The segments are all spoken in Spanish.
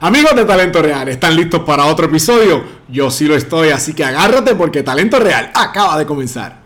Amigos de Talento Real, ¿están listos para otro episodio? Yo sí lo estoy, así que agárrate porque Talento Real acaba de comenzar.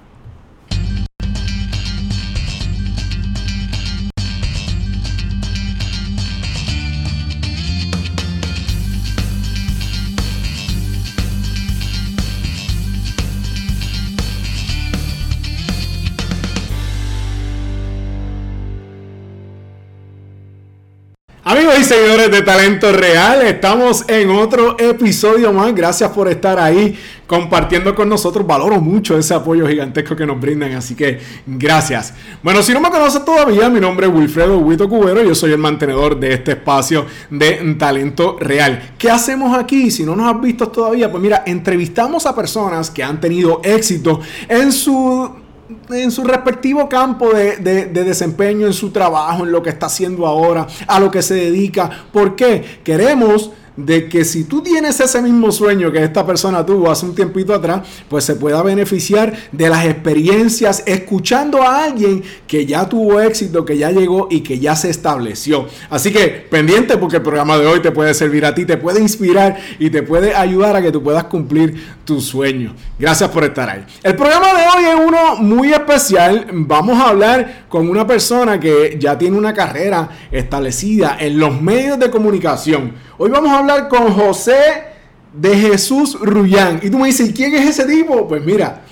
De Talento Real, estamos en otro episodio más. Gracias por estar ahí compartiendo con nosotros. Valoro mucho ese apoyo gigantesco que nos brindan, así que gracias. Bueno, si no me conoces todavía, mi nombre es Wilfredo Huito Cubero, yo soy el mantenedor de este espacio de Talento Real. ¿Qué hacemos aquí? Si no nos has visto todavía, pues mira, entrevistamos a personas que han tenido éxito en su en su respectivo campo de, desempeño, en su trabajo, en lo que está haciendo ahora, a lo que se dedica. ¿Por qué? Queremos de que si tú tienes ese mismo sueño que esta persona tuvo hace un tiempito atrás, pues se pueda beneficiar de las experiencias escuchando a alguien que ya tuvo éxito, que ya llegó y que ya se estableció. Así que pendiente porque el programa de hoy te puede servir a ti, te puede inspirar y te puede ayudar a que tú puedas cumplir tu sueño. Gracias por estar ahí. El programa de hoy es uno muy especial. Vamos a hablar con una persona que ya tiene una carrera establecida en los medios de comunicación Hoy vamos a hablar con José de Jesús Rullán. Y tú me dices, ¿quién es ese tipo? Pues mira,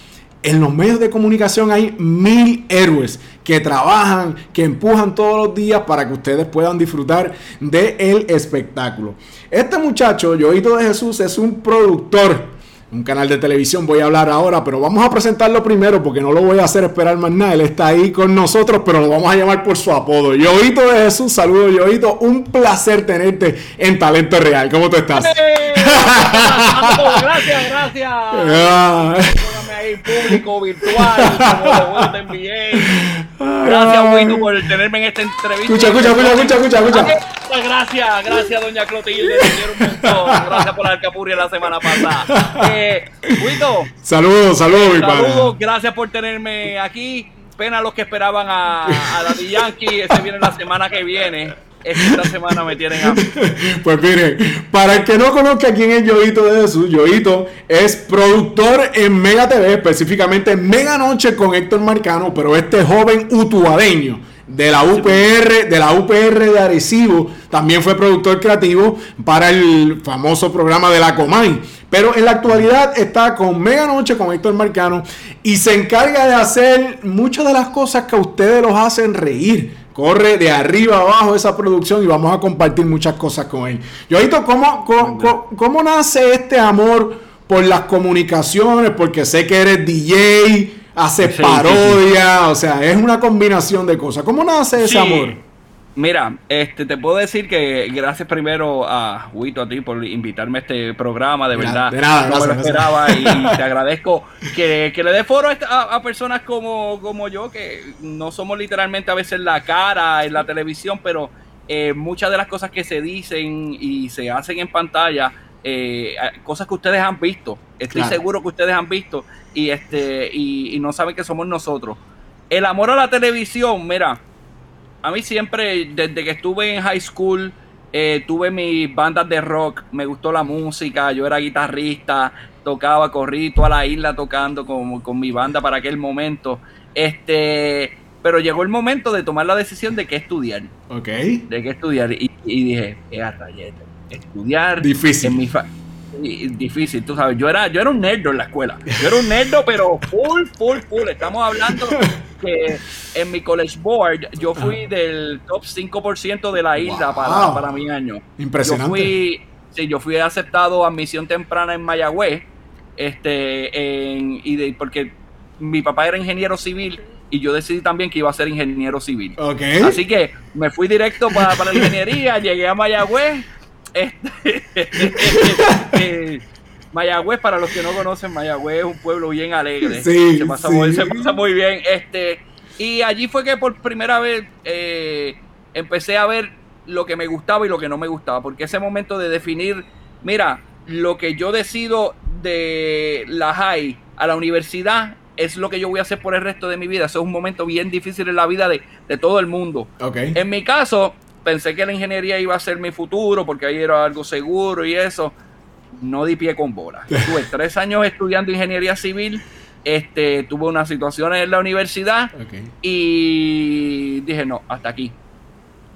en los medios de comunicación hay mil héroes que trabajan, que empujan todos los días para que ustedes puedan disfrutar del espectáculo. Este muchacho, Yoito de Jesús, es un productor un canal de televisión, voy a hablar ahora, pero vamos a presentarlo primero porque no lo voy a hacer esperar más nada. Él está ahí con nosotros, pero lo vamos a llamar por su apodo. Yoito de Jesús, saludo Yoito, un placer tenerte en Talento Real. ¿Cómo tú estás? ¡Eh! gracias, gracias. Ahí público, virtual, como de NBA. Gracias, Wito, por tenerme en esta entrevista. Escucha, escucha, escucha, escucha, escucha. Gracias, gracias, doña Clotilde. Gracias por la alcapurria la semana pasada. Eh, Saludos, saludos, mi Saludos, gracias por tenerme aquí. Pena los que esperaban a, a Daddy Yankee. Ese viene la semana que viene. Esta semana me tienen a... Pues miren, para el que no conozca quién es Yoito de Jesús, Yoito es productor en Mega TV, específicamente en Mega Noche con Héctor Marcano, pero este joven utuadeño de la UPR, de la UPR de Arecibo, también fue productor creativo para el famoso programa de la Comay. Pero en la actualidad está con Mega Noche, con Héctor Marcano, y se encarga de hacer muchas de las cosas que a ustedes los hacen reír. Corre de arriba abajo esa producción y vamos a compartir muchas cosas con él. Yoito, ¿cómo, cómo, cómo nace este amor por las comunicaciones? Porque sé que eres DJ, haces parodia, o sea, es una combinación de cosas. ¿Cómo nace ese amor? Mira, este, te puedo decir que gracias primero a Huito, a ti por invitarme a este programa, de verdad. De nada, no me lo esperaba y te agradezco que, le dé foro a, personas como, como yo, que no somos literalmente a veces la cara en la televisión, pero eh, muchas de las cosas que se dicen y se hacen en pantalla, eh, cosas que ustedes han visto, estoy seguro que ustedes han visto y, este, y no saben que somos nosotros. El amor a la televisión, mira a mí siempre, desde que estuve en high school, eh, tuve mis bandas de rock, me gustó la música, yo era guitarrista, tocaba, corrí toda la isla tocando con, con mi banda para aquel momento. Este, pero llegó el momento de tomar la decisión de qué estudiar. Ok. De qué estudiar. Y, dije, estudiar. Difícil. En mi difícil, tú sabes. Yo era, yo era un nerd en la escuela. Yo era un nerd, pero full, full, full. Estamos hablando que en mi college board yo fui del top 5% de la isla para, para, mi año. Impresionante. Yo fui, sí, yo fui aceptado a misión temprana en Mayagüez, este, en, y de, porque mi papá era ingeniero civil y yo decidí también que iba a ser ingeniero civil. Okay. Así que me fui directo para, para la ingeniería, llegué a Mayagüez. Este, eh, Mayagüez, para los que no conocen, Mayagüez es un pueblo bien alegre. Sí, se, pasa Muy, se pasa muy bien. Este, y allí fue que por primera vez eh, empecé a ver lo que me gustaba y lo que no me gustaba. Porque ese momento de definir, mira, lo que yo decido de la high a la universidad es lo que yo voy a hacer por el resto de mi vida. Eso es un momento bien difícil en la vida de, todo el mundo. Okay. En mi caso, pensé que la ingeniería iba a ser mi futuro porque ahí era algo seguro y eso. No di pie con bola. Tuve tres años estudiando ingeniería civil. Este, tuve unas situaciones en la universidad y dije, no, hasta aquí.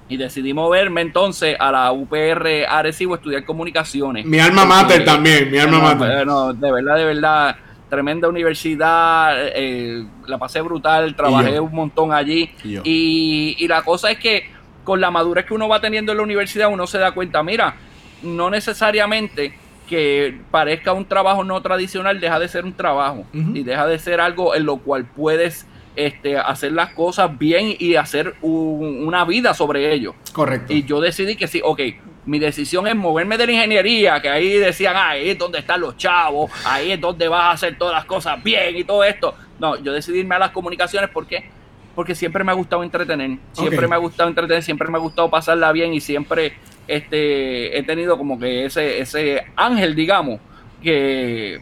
Y decidí moverme entonces a la UPR Arecibo a estudiar comunicaciones. Mi alma mater también, mi alma mater. No, de verdad, de verdad tremenda universidad, eh, la pasé brutal, trabajé un montón allí. Y, y, la cosa es que con la madurez que uno va teniendo en la universidad, uno se da cuenta, mira, no necesariamente que parezca un trabajo no tradicional, deja de ser un trabajo y deja de ser algo en lo cual puedes este, hacer las cosas bien y hacer una vida sobre ello. Correcto. Y yo decidí que sí, ok, mi decisión es moverme de la ingeniería, que ahí decían, ah, ahí es donde están los chavos, ahí es donde vas a hacer todas las cosas bien y todo esto. No, yo decidí irme a las comunicaciones porque porque siempre me ha gustado entretener, siempre me ha gustado entretener, siempre me ha gustado pasarla bien y siempre este, he tenido como que ese, ese ángel, digamos, que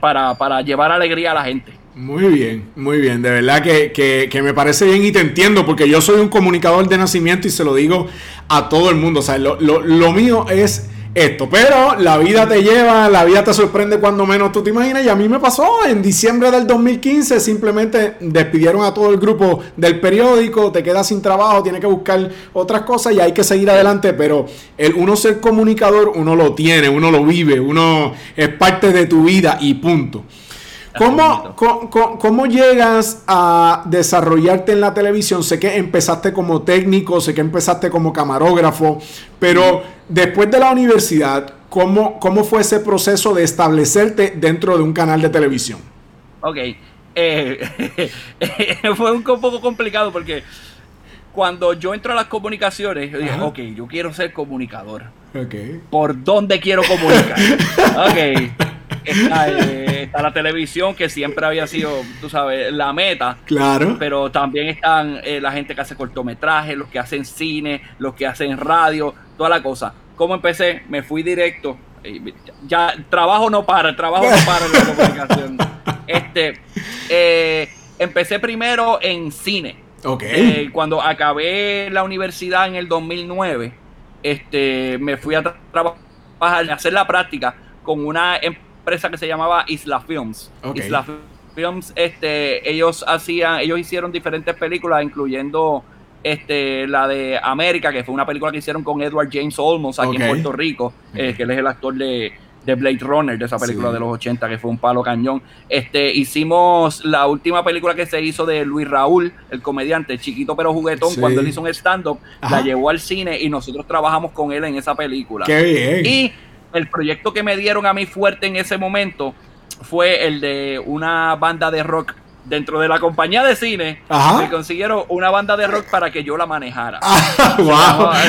para, para llevar alegría a la gente. Muy bien, muy bien. De verdad que, me parece bien y te entiendo porque yo soy un comunicador de nacimiento y se lo digo a todo el mundo. O sea, lo, lo mío es esto. Pero la vida te lleva, la vida te sorprende cuando menos tú te imaginas. Y a mí me pasó en diciembre del 2015. Simplemente despidieron a todo el grupo del periódico. Te quedas sin trabajo, tienes que buscar otras cosas y hay que seguir adelante. Pero el uno ser comunicador, uno lo tiene, uno lo vive, uno es parte de tu vida y punto. ¿Cómo, cómo, llegas a desarrollarte en la televisión? Sé que empezaste como técnico, sé que empezaste como camarógrafo, pero después de la universidad, ¿cómo, cómo fue ese proceso de establecerte dentro de un canal de televisión? Ok, eh, fue un poco complicado porque cuando yo entro a las comunicaciones, yo dije, ok, yo quiero ser comunicador. Okay. ¿Por dónde quiero comunicar? ok. Eh, está, la televisión, que siempre había sido, tú sabes, la meta. Claro. Pero también están eh, la gente que hace cortometrajes, los que hacen cine, los que hacen radio, toda la cosa. ¿Cómo empecé? Me fui directo. Ya, trabajo no para, el trabajo no para en la comunicación. Este, eh, empecé primero en cine. Okay. cuando acabé la universidad en el 2009, este, me fui a trabajar, a hacer la práctica con una empresa empresa que se llamaba Isla Films. Isla Films, este, ellos hacían, ellos hicieron diferentes películas, incluyendo este, la de América, que fue una película que hicieron con Edward James Olmos aquí en Puerto Rico, eh, que él es el actor de, Blade Runner, de esa película de los 80, que fue un palo cañón. Este, hicimos la última película que se hizo de Luis Raúl, el comediante, chiquito pero juguetón, cuando él hizo un stand-up, la llevó al cine y nosotros trabajamos con él en esa película. Qué bien. Y el proyecto que me dieron a mí fuerte en ese momento fue el de una banda de rock dentro de la compañía de cine me consiguieron una banda de rock para que yo la manejara. Ah,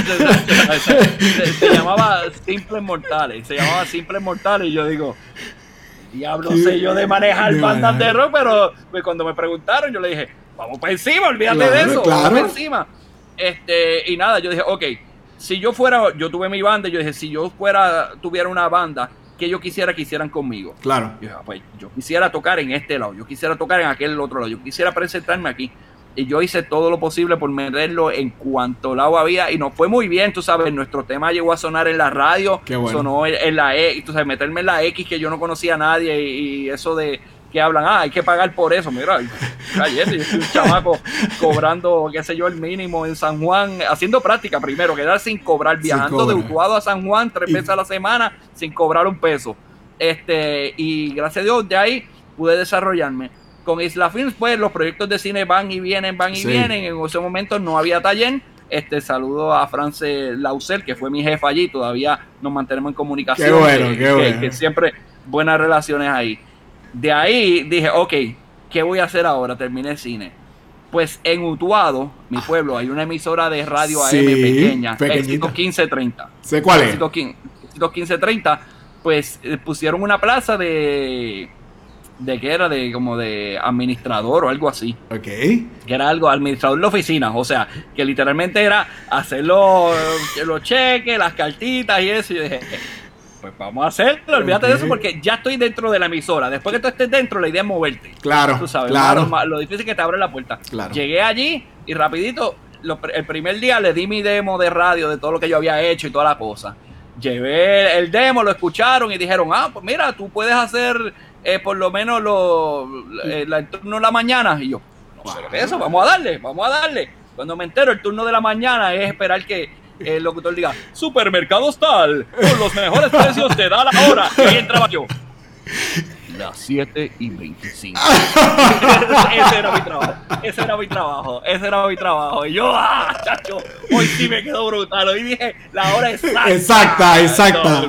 se, llamaba, Simples Mortales. Se llamaba Simples Mortales y yo digo, diablo sé yo de manejar bandas de rock, pero pues, cuando me preguntaron yo le dije, vamos para encima, olvídate de eso, vamos para encima. Este, y nada, yo dije, ok, si yo fuera, yo tuve mi banda, yo dije, si yo fuera, tuviera una banda que yo quisiera que hicieran conmigo. Claro. Yo, ah, pues, yo quisiera tocar en este lado, yo quisiera tocar en aquel otro lado, yo quisiera presentarme aquí. Y yo hice todo lo posible por meterlo en cuanto lado había y nos fue muy bien, tú sabes, nuestro tema llegó a sonar en la radio, sonó en, la E, y tú sabes, meterme en la X que yo no conocía a nadie y eso de que hablan, ah, hay que pagar por eso. Mira, cállate, yo soy un chamaco cobrando, qué sé yo, el mínimo en San Juan, haciendo práctica primero, quedar sin cobrar, viajando de Utuado a San Juan tres veces a la semana sin cobrar un peso. Este, y gracias a Dios, de ahí pude desarrollarme. Con Isla Films, pues los proyectos de cine van y vienen, van y vienen. En ese momento no había taller. Este saludo a France Lausel, que fue mi jefa allí, todavía nos mantenemos en comunicación. Qué bueno, qué bueno. que siempre buenas relaciones ahí. De ahí dije, ok, ¿qué voy a hacer ahora? Terminé cine. Pues en Utuado, mi pueblo, hay una emisora de radio AM pequeña, éxito 1530. ¿Sé cuál es? Éxito 1530, pues eh, pusieron una plaza de de que era de como de administrador o algo así. Ok. Que era algo, administrador de oficina. O sea, que literalmente era hacer los, los cheques, las cartitas y eso. Y dije, pues vamos a hacerlo, olvídate de eso porque ya estoy dentro de la emisora. Después que tú estés dentro, la idea es moverte. Claro, tú sabes, claro. Lo, difícil es que te abre la puerta. Claro. Llegué allí y rapidito el primer día le di mi demo de radio de todo lo que yo había hecho y toda la cosa. Llevé el demo, lo escucharon y dijeron, ah, pues mira, tú puedes hacer eh, por lo menos lo, eh, el turno de la mañana. Y yo, no sé qué es eso, vamos a darle, vamos a darle. Cuando me entero, el turno de la mañana es esperar que el locutor diga, supermercados tal, con los mejores precios te da la hora. Y entraba yo las 7 y 25. ese era mi trabajo. Ese era mi trabajo. Ese era mi trabajo. Y yo, ah, chacho, hoy sí me quedó brutal. Hoy dije la hora exacta. Exacta, exacta.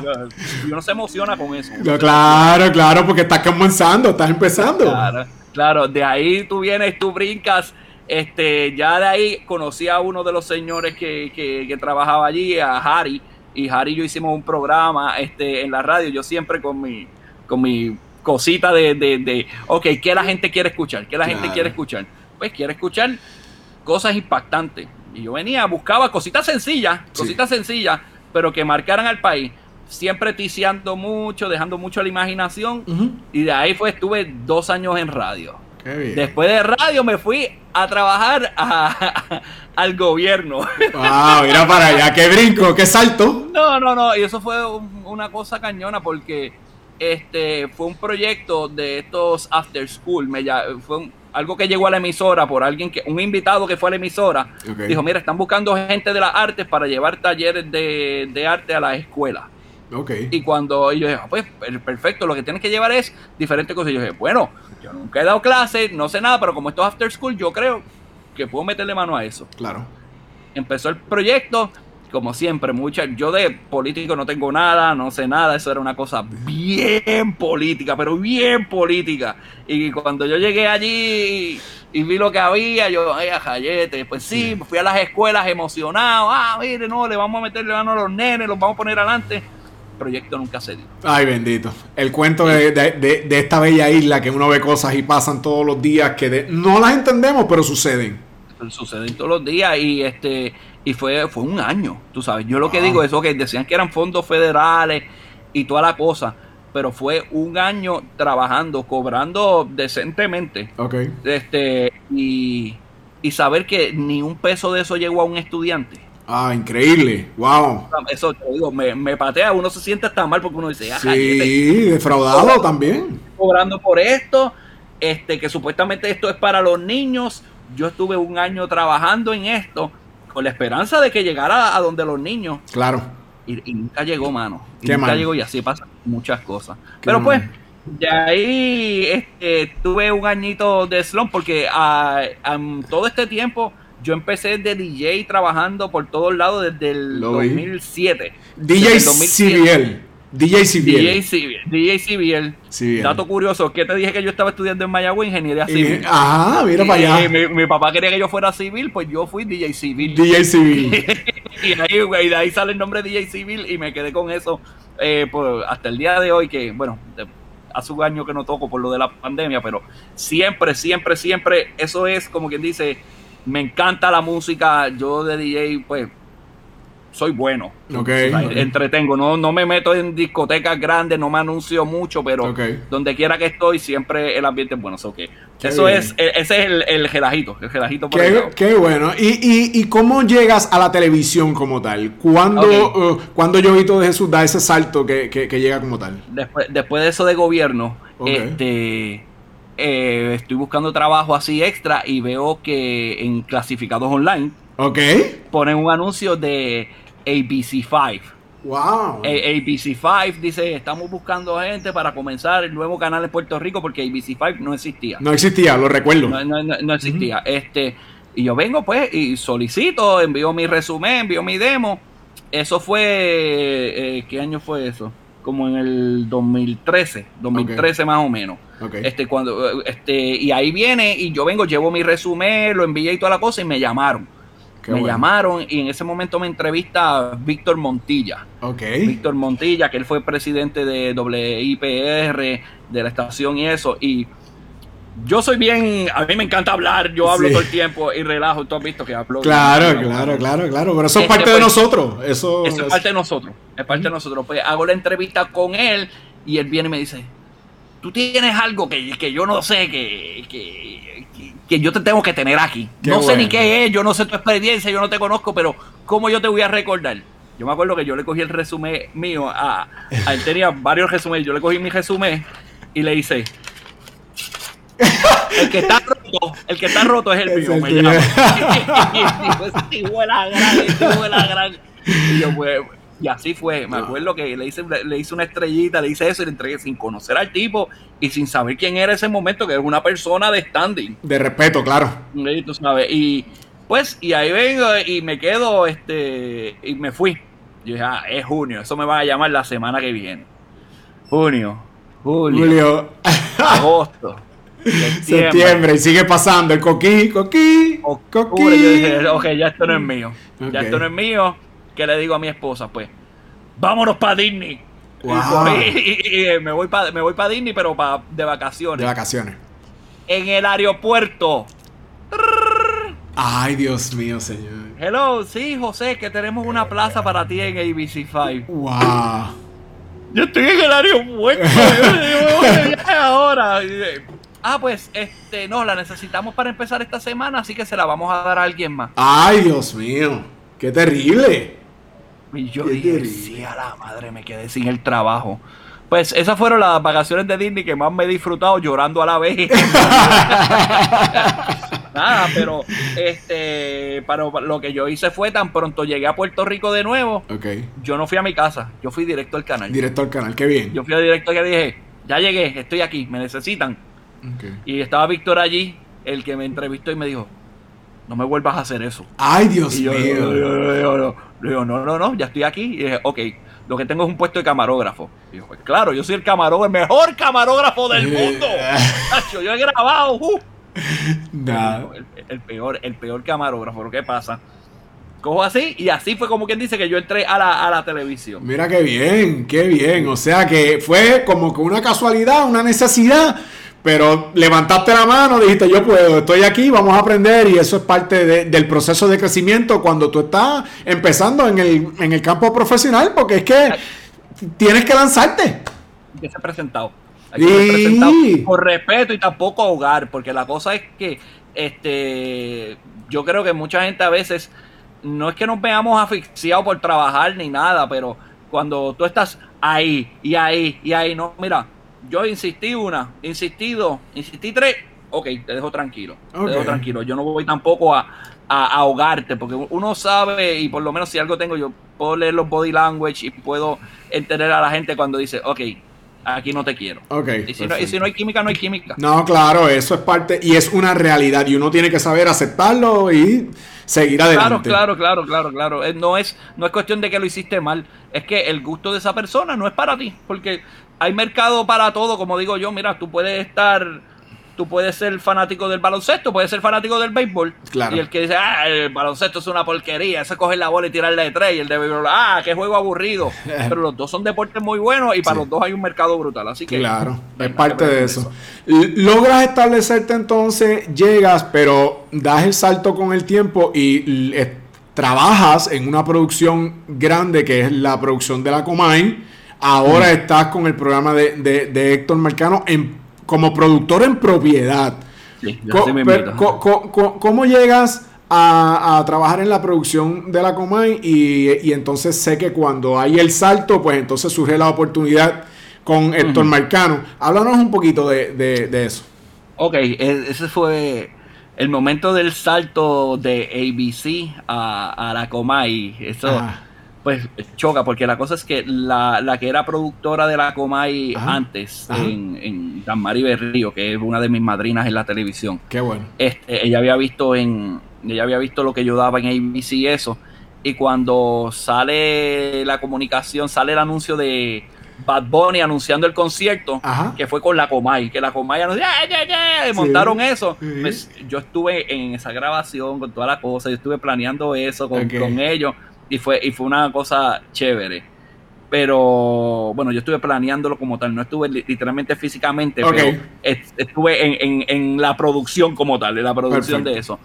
Y uno se emociona con eso. claro, claro, porque estás comenzando, estás empezando. Claro, claro. De ahí tú vienes, tú brincas. Este, ya de ahí conocí a uno de los señores que, que, que trabajaba allí, a Harry. Y Harry y yo hicimos un programa este, en la radio. Yo siempre con mi, con mi cosita de, de, de, ok, ¿qué la gente quiere escuchar? ¿Qué la gente quiere escuchar? Pues quiere escuchar cosas impactantes. Y yo venía, buscaba cositas sencillas, cositas sencillas, pero que marcaran al país. Siempre ticiando mucho, dejando mucho a la imaginación. Y de ahí fue, estuve dos años en radio. Después de radio me fui a trabajar al gobierno. Wow, mira para allá, qué brinco, qué salto. No, no, no, y eso fue una cosa cañona porque este fue un proyecto de estos after school. Me, fue algo que llegó a la emisora por alguien que, un invitado que fue a la emisora, dijo, mira, están buscando gente de las artes para llevar talleres de, arte a la escuela. Okay. Y cuando yo dije, ah, pues perfecto, lo que tienes que llevar es diferentes cosas. Y yo dije, bueno, yo nunca he dado clases, no sé nada, pero como esto es after school, yo creo que puedo meterle mano a eso. Claro. Empezó el proyecto, como siempre, muchas, yo de político no tengo nada, no sé nada, eso era una cosa bien política, pero bien política. Y cuando yo llegué allí y vi lo que había, yo, ay, jayete, pues sí, fui a las escuelas emocionado, ah, mire, no, le vamos a meterle mano a los nenes, los vamos a poner adelante. Proyecto nunca se dio. Ay, bendito. El cuento de, de, esta bella isla que uno ve cosas y pasan todos los días que no las entendemos, pero suceden. Suceden todos los días y este y fue, fue un año, tú sabes. Yo lo que digo es, que decían que eran fondos federales y toda la cosa, pero fue un año trabajando, cobrando decentemente. Ok. Este, y, saber que ni un peso de eso llegó a un estudiante. Ah, increíble, wow. Eso te digo, me, patea, uno se siente hasta mal porque uno dice, sí, defraudado también. Cobrando por esto, este, que supuestamente esto es para los niños. Yo estuve un año trabajando en esto con la esperanza de que llegara a donde los niños. Claro. Y, nunca llegó, mano. Y nunca llegó y así pasan muchas cosas. Pero pues, de ahí este, tuve un añito de slump porque a, ah, todo este tiempo yo empecé de DJ trabajando por todos lados desde el 2007. DJ CBL. DJ CBL. DJ CBL. Dato curioso, que te dije que yo estaba estudiando en Mayagüez ingeniería civil. ah, mira para allá. mi, papá quería que yo fuera civil, pues yo fui DJ Civil. DJ Civil. y, de ahí sale el nombre DJ Civil y me quedé con eso eh, hasta el día de hoy, que bueno, hace un año que no toco por lo de la pandemia, pero siempre, siempre, siempre, eso es como quien dice, me encanta la música, yo de DJ, pues soy bueno. entretengo, no, no me meto en discotecas grandes, no me anuncio mucho, pero donde quiera que estoy, siempre el ambiente es bueno. Eso es, e, ese es el, el gelajito, el gelajito por qué, bueno. ¿Y, y, y cómo llegas a la televisión como tal? ¿Cuándo, uh, cuando Yoguito de Jesús da ese salto que, llega como tal? Después, después de eso de gobierno, este eh, estoy buscando trabajo así extra y veo que en clasificados online ponen un anuncio de ABC5. Wow. ABC5 dice, estamos buscando gente para comenzar el nuevo canal en Puerto Rico porque ABC5 no existía. No existía, lo recuerdo. No, existía. Este, y yo vengo pues y solicito, envío mi resumen, envío mi demo. Eso fue, eh, ¿qué año fue eso? Como en el 2013, 2013 más o menos. Este, cuando, este, y ahí viene y yo vengo, llevo mi resumen, lo envié y toda la cosa y me llamaron me llamaron y en ese momento me entrevista Víctor Montilla. Víctor Montilla, que él fue presidente de WIPR, de la estación y eso. Y yo soy bien, a mí me encanta hablar, yo hablo todo el tiempo y relajo, tú has visto que hablo. Claro, claro, claro, claro, pero eso es parte de pues, nosotros. Eso, es parte de nosotros, es parte de nosotros. Pues hago la entrevista con él y él viene y me dice, tú tienes algo que, que yo no sé, que, que, que, yo te tengo que tener aquí. no sé ni qué es, yo no sé tu experiencia, yo no te conozco, pero ¿cómo yo te voy a recordar? Yo me acuerdo que yo le cogí el resumen mío a, él tenía varios resúmenes, yo le cogí mi resumen y le hice el que está roto, el que está roto es el mío, me llama. y yo, pues, y así fue. Me acuerdo que le hice, le hice una estrellita, le hice eso y le entregué sin conocer al tipo y sin saber quién era ese momento, que era una persona de standing. De respeto, claro. Y, tú sabes, y pues, y ahí vengo y me quedo, este, y me fui. Yo dije, ah, es junio, eso me va a llamar la semana que viene. Junio, julio, agosto. Septiembre. y sigue pasando el coquí, coquí, coquí. Yo dije, ok, ya esto no es mío. Ya esto no es mío que le digo a mi esposa, pues, vámonos para Disney. Y, me voy para me voy para Disney, pero para de vacaciones. De vacaciones. En el aeropuerto. Ay, Dios mío, señor. Hello, sí, José, que tenemos una plaza para ti en ABC5. Wow. Yo estoy en el aeropuerto. ahora. Ah, pues, este, no, la necesitamos para empezar esta semana, así que se la vamos a dar a alguien más. Ay, Dios mío. Qué terrible. Y yo dije, sí, a la madre, me quedé sin el trabajo. Pues esas fueron las vacaciones de Disney que más me he disfrutado llorando a la vez. Nada, pero este, para lo que yo hice fue tan pronto llegué a Puerto Rico de nuevo. Okay. Yo no fui a mi casa, yo fui directo al canal. Directo al canal, qué bien. Yo fui a directo y dije, ya llegué, estoy aquí, me necesitan. Okay. Y estaba Víctor allí, el que me entrevistó y me dijo, no me vuelvas a hacer eso. Ay, Dios mío. Yo, digo, no, no, no, ya estoy aquí. Y dije, ok, lo que tengo es un puesto de camarógrafo. Y dijo, pues claro, yo soy el camarógrafo, el mejor camarógrafo del mundo. yo he grabado. Uh. El, peor, el peor camarógrafo. Pero ¿qué pasa? Cojo así y así fue como quien dice que yo entré a la, a la televisión. Mira qué bien, qué bien. O sea que fue como que una casualidad, una necesidad pero levantaste la mano, dijiste yo puedo, estoy aquí, vamos a aprender y eso es parte del proceso de crecimiento cuando tú estás empezando en el, en el campo profesional, porque es que tienes que lanzarte. Que se ha presentado. presentado por respeto y tampoco ahogar, porque la cosa es que este yo creo que mucha gente a veces no es que nos veamos asfixiados por trabajar ni nada, pero cuando tú estás ahí y ahí y ahí, no, mira, yo insistí una, insistido, insistí tres, ok, te dejo tranquilo, te dejo tranquilo. Yo no voy tampoco a, ahogarte, porque uno sabe, y por lo menos si algo tengo, yo puedo leer los body language y puedo entender a la gente cuando dice, ok, aquí no te quiero. Okay, y, si no, y si no hay química, no hay química. No, claro, eso es parte, y es una realidad, y uno tiene que saber aceptarlo y seguir adelante. Claro, claro, claro, claro, claro. Eh, no es, no es cuestión de que lo hiciste mal, es que el gusto de esa persona no es para ti, porque hay mercado para todo, como digo yo, mira, tú puedes estar, tú puedes ser fanático del baloncesto, puedes ser fanático del béisbol. Claro. Y el que dice, ah, el baloncesto es una porquería, ese coger la bola y tirarle de tres, y el de béisbol, ah, qué juego aburrido. Pero los dos son deportes muy buenos y para los dos hay un mercado brutal, así que... Claro, es parte de eso. Logras establecerte entonces, llegas, pero das el salto con el tiempo y trabajas en una producción grande que es la producción de la Comay Ahora estás con el programa de, Héctor Marcano en, como productor en propiedad. ¿Cómo, llegas a, trabajar en la producción de la Comay? Y, entonces sé que cuando hay el salto, pues entonces surge la oportunidad con Héctor Marcano. Háblanos un poquito de, eso. Ok, e, ese fue el momento del salto de ABC a, la Comay. Eso pues choca, porque la cosa es que la, que era productora de la Comay antes, en, en Dan Mari Berrío, que es una de mis madrinas en la televisión. Qué bueno. Este, ella había visto en, ella había visto lo que yo daba en ABC y eso. Y cuando sale la comunicación, sale el anuncio de Bad Bunny anunciando el concierto, que fue con la Comay, que la Comay anunció, ¡ya, ya, montaron eso. Pues, yo estuve en esa grabación con toda la cosa, yo estuve planeando eso con, con ellos y fue, y fue una cosa chévere. Pero bueno, yo estuve planeándolo como tal, no estuve literalmente físicamente, pero estuve en, la producción como tal, en la producción de eso.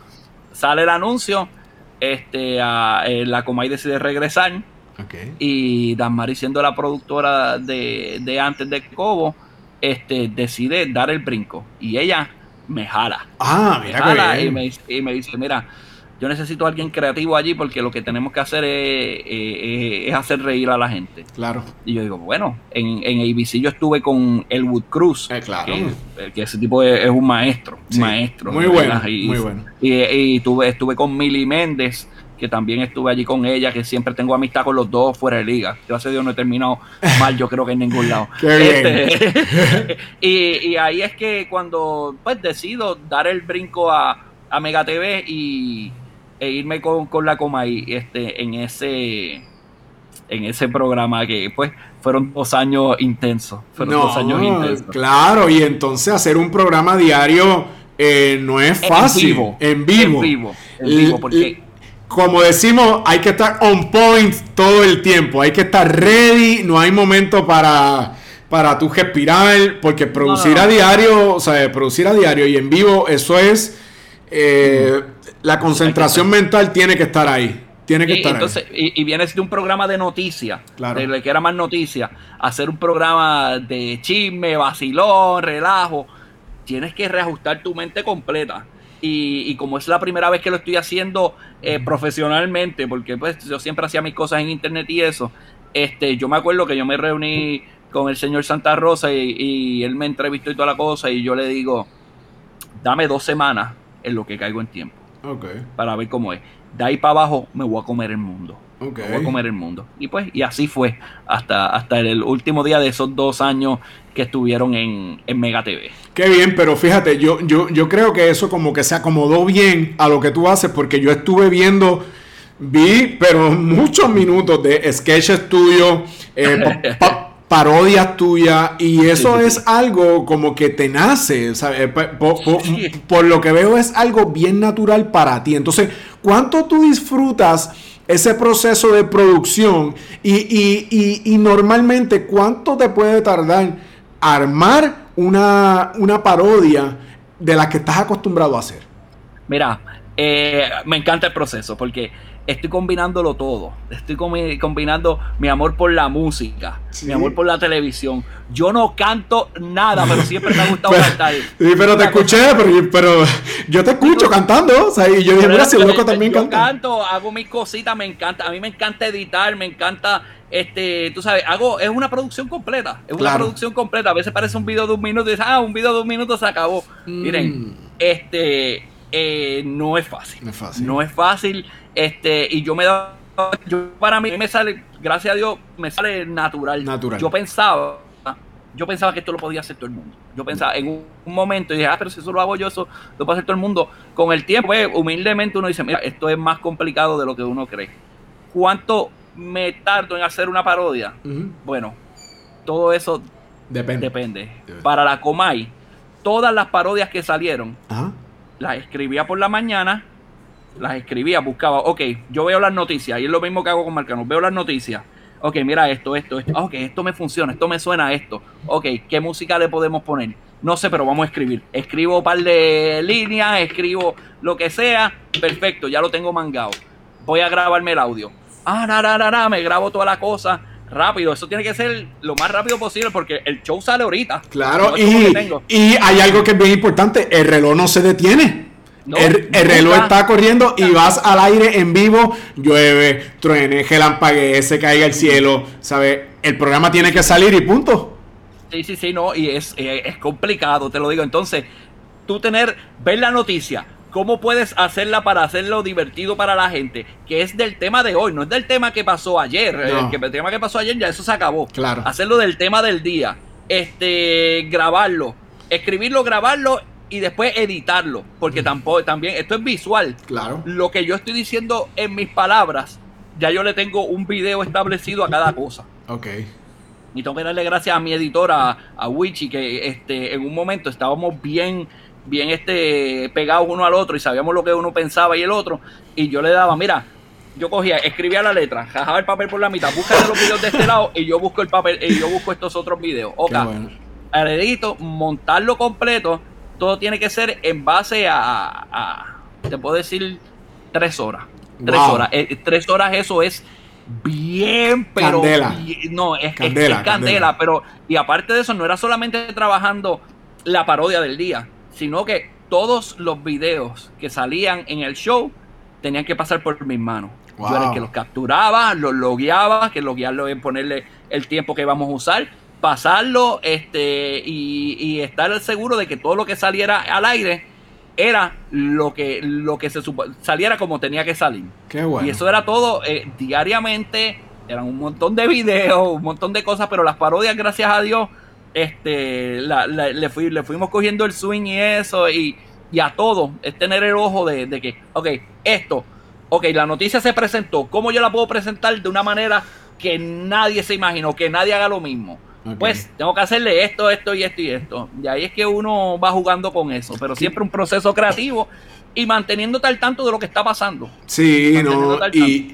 Sale el anuncio, este, a, eh, la Comay decide regresar. Y Danmari siendo la productora de, de antes de Cobo, este, decide dar el brinco. Y ella me jala. Ah, mira Y, me, y me dice, mira, yo necesito a alguien creativo allí porque lo que tenemos que hacer es, hacer reír a la gente. Claro. Y yo digo, bueno, en, en ABC yo estuve con Elwood Cruz. Eh, claro. Que, ese tipo es, un maestro, maestro. Muy bueno, y, muy bueno. Y, tuve, estuve con Milly Méndez, que también estuve allí con ella, que siempre tengo amistad con los dos fuera de liga. Gracias a Dios no he terminado mal, yo creo que en ningún lado. Este, y, y, ahí es que cuando pues decido dar el brinco a, a Mega TV y, e irme con, con la Comay este, en ese en ese programa que pues fueron dos años intensos. Fueron dos años intensos. Claro, y entonces hacer un programa diario eh, no es fácil. En vivo. En vivo. En vivo, porque como decimos, hay que estar on point todo el tiempo. Hay que estar ready. No hay momento para, para tú respirar. Porque producir a diario, o sea, producir a diario y en vivo, eso es. Eh, la concentración mental tiene que estar ahí. Tiene que y, estar entonces, ahí. Y, y vienes de un programa de noticias, claro. de que era más noticias, hacer un programa de chisme, vacilón, relajo. Tienes que reajustar tu mente completa. Y, y, como es la primera vez que lo estoy haciendo eh, profesionalmente, porque pues yo siempre hacía mis cosas en internet y eso, este, yo me acuerdo que yo me reuní con el señor Santa Rosa y, y él me entrevistó y toda la cosa y yo le digo, dame dos semanas en lo que caigo en tiempo. Para ver cómo es. De ahí para abajo me voy a comer el mundo. Me voy a comer el mundo. Y pues, y así fue hasta, hasta el último día de esos dos años que estuvieron en, en Mega TV. Qué bien, pero fíjate, yo, yo, yo creo que eso como que se acomodó bien a lo que tú haces, porque yo estuve viendo, vi, pero muchos minutos de sketches tuyos, eh, parodias tuyas y eso es algo como que te nace, Por, lo que veo es algo bien natural para ti. Entonces, ¿cuánto tú disfrutas ese proceso de producción y, normalmente cuánto te puede tardar armar una, una parodia de la que estás acostumbrado a hacer? Mira, eh, me encanta el proceso porque estoy combinándolo todo. Estoy combinando mi amor por la música, mi amor por la televisión. Yo no canto nada, pero siempre me ha gustado cantar. Sí, pero te escuché, pero, yo te escucho cantando. O sea, y yo dije, mira, si loco también yo canto, hago mis cositas, me encanta. A mí me encanta editar, me encanta este, tú sabes, hago, es una producción completa, es una producción completa. A veces parece un video de un minuto y dices, ah, un video de un minuto se acabó. Miren, mm. este, eh, no es fácil. No es fácil. No es fácil. Este, y yo me da. Yo, para mí me sale, gracias a Dios, me sale natural. Natural. Yo pensaba, yo pensaba que esto lo podía hacer todo el mundo. Yo pensaba en un, momento y dije, ah, pero si eso lo hago yo, eso lo puede hacer todo el mundo. Con el tiempo, pues, humildemente uno dice, mira, esto es más complicado de lo que uno cree. ¿Cuánto me tardo en hacer una parodia? Bueno, todo eso depende. depende. Para la Comay, todas las parodias que salieron, las escribía por la mañana las escribía, buscaba, ok, yo veo las noticias, y es lo mismo que hago con Marcano, veo las noticias, ok, mira esto, esto, esto, ok, esto me funciona, esto me suena a esto, ok, ¿qué música le podemos poner? No sé, pero vamos a escribir. Escribo un par de líneas, escribo lo que sea, perfecto, ya lo tengo mangado. Voy a grabarme el audio. Ah, na, me grabo toda la cosa rápido. Eso tiene que ser lo más rápido posible porque el show sale ahorita. Claro, y, y hay algo que es bien importante, el reloj no se detiene el, reloj está corriendo y vas al aire en vivo, llueve, truene, relampague, se caiga el cielo, ¿sabes? El programa tiene que salir y punto. Sí, sí, sí, no, y es, eh, es complicado, te lo digo. Entonces, tú tener, ver la noticia, ¿cómo puedes hacerla para hacerlo divertido para la gente? Que es del tema de hoy, no es del tema que pasó ayer. El, que, el tema que pasó ayer ya eso se acabó. Claro. Hacerlo del tema del día. Este, grabarlo, escribirlo, grabarlo y después editarlo, porque tampoco, también esto es visual. Claro. Lo que yo estoy diciendo en mis palabras, ya yo le tengo un video establecido a cada cosa. Ok. Y tengo que darle gracias a mi editora, a Wichi, que este, en un momento estábamos bien, bien este, pegados uno al otro y sabíamos lo que uno pensaba y el otro. Y yo le daba, mira, yo cogía, escribía la letra, jajaba el papel por la mitad, busca los videos de este lado y yo busco el papel y yo busco estos otros videos. Ok. Bueno. edito, montarlo completo todo tiene que ser en base a, te puedo decir, tres horas. Tres horas. Eh, tres horas eso es bien, pero candela. no, es, candela, candela, pero y aparte de eso no era solamente trabajando la parodia del día, sino que todos los videos que salían en el show tenían que pasar por mis manos. Yo era el que los capturaba, los logueaba, que loguearlo es ponerle el tiempo que vamos a usar, pasarlo este, y, estar seguro de que todo lo que saliera al aire era lo que, lo que se saliera como tenía que salir. Y eso era todo eh, diariamente, eran un montón de videos, un montón de cosas, pero las parodias, gracias a Dios, este, le, le fuimos cogiendo el swing y eso, y, a todo, es tener el ojo de, de que, ok, esto, ok, la noticia se presentó, ¿cómo yo la puedo presentar de una manera que nadie se imaginó, que nadie haga lo mismo? Pues tengo que hacerle esto, esto y esto y esto. Y ahí es que uno va jugando con eso, pero siempre un proceso creativo y manteniéndote al tanto de lo que está pasando. Sí, no, y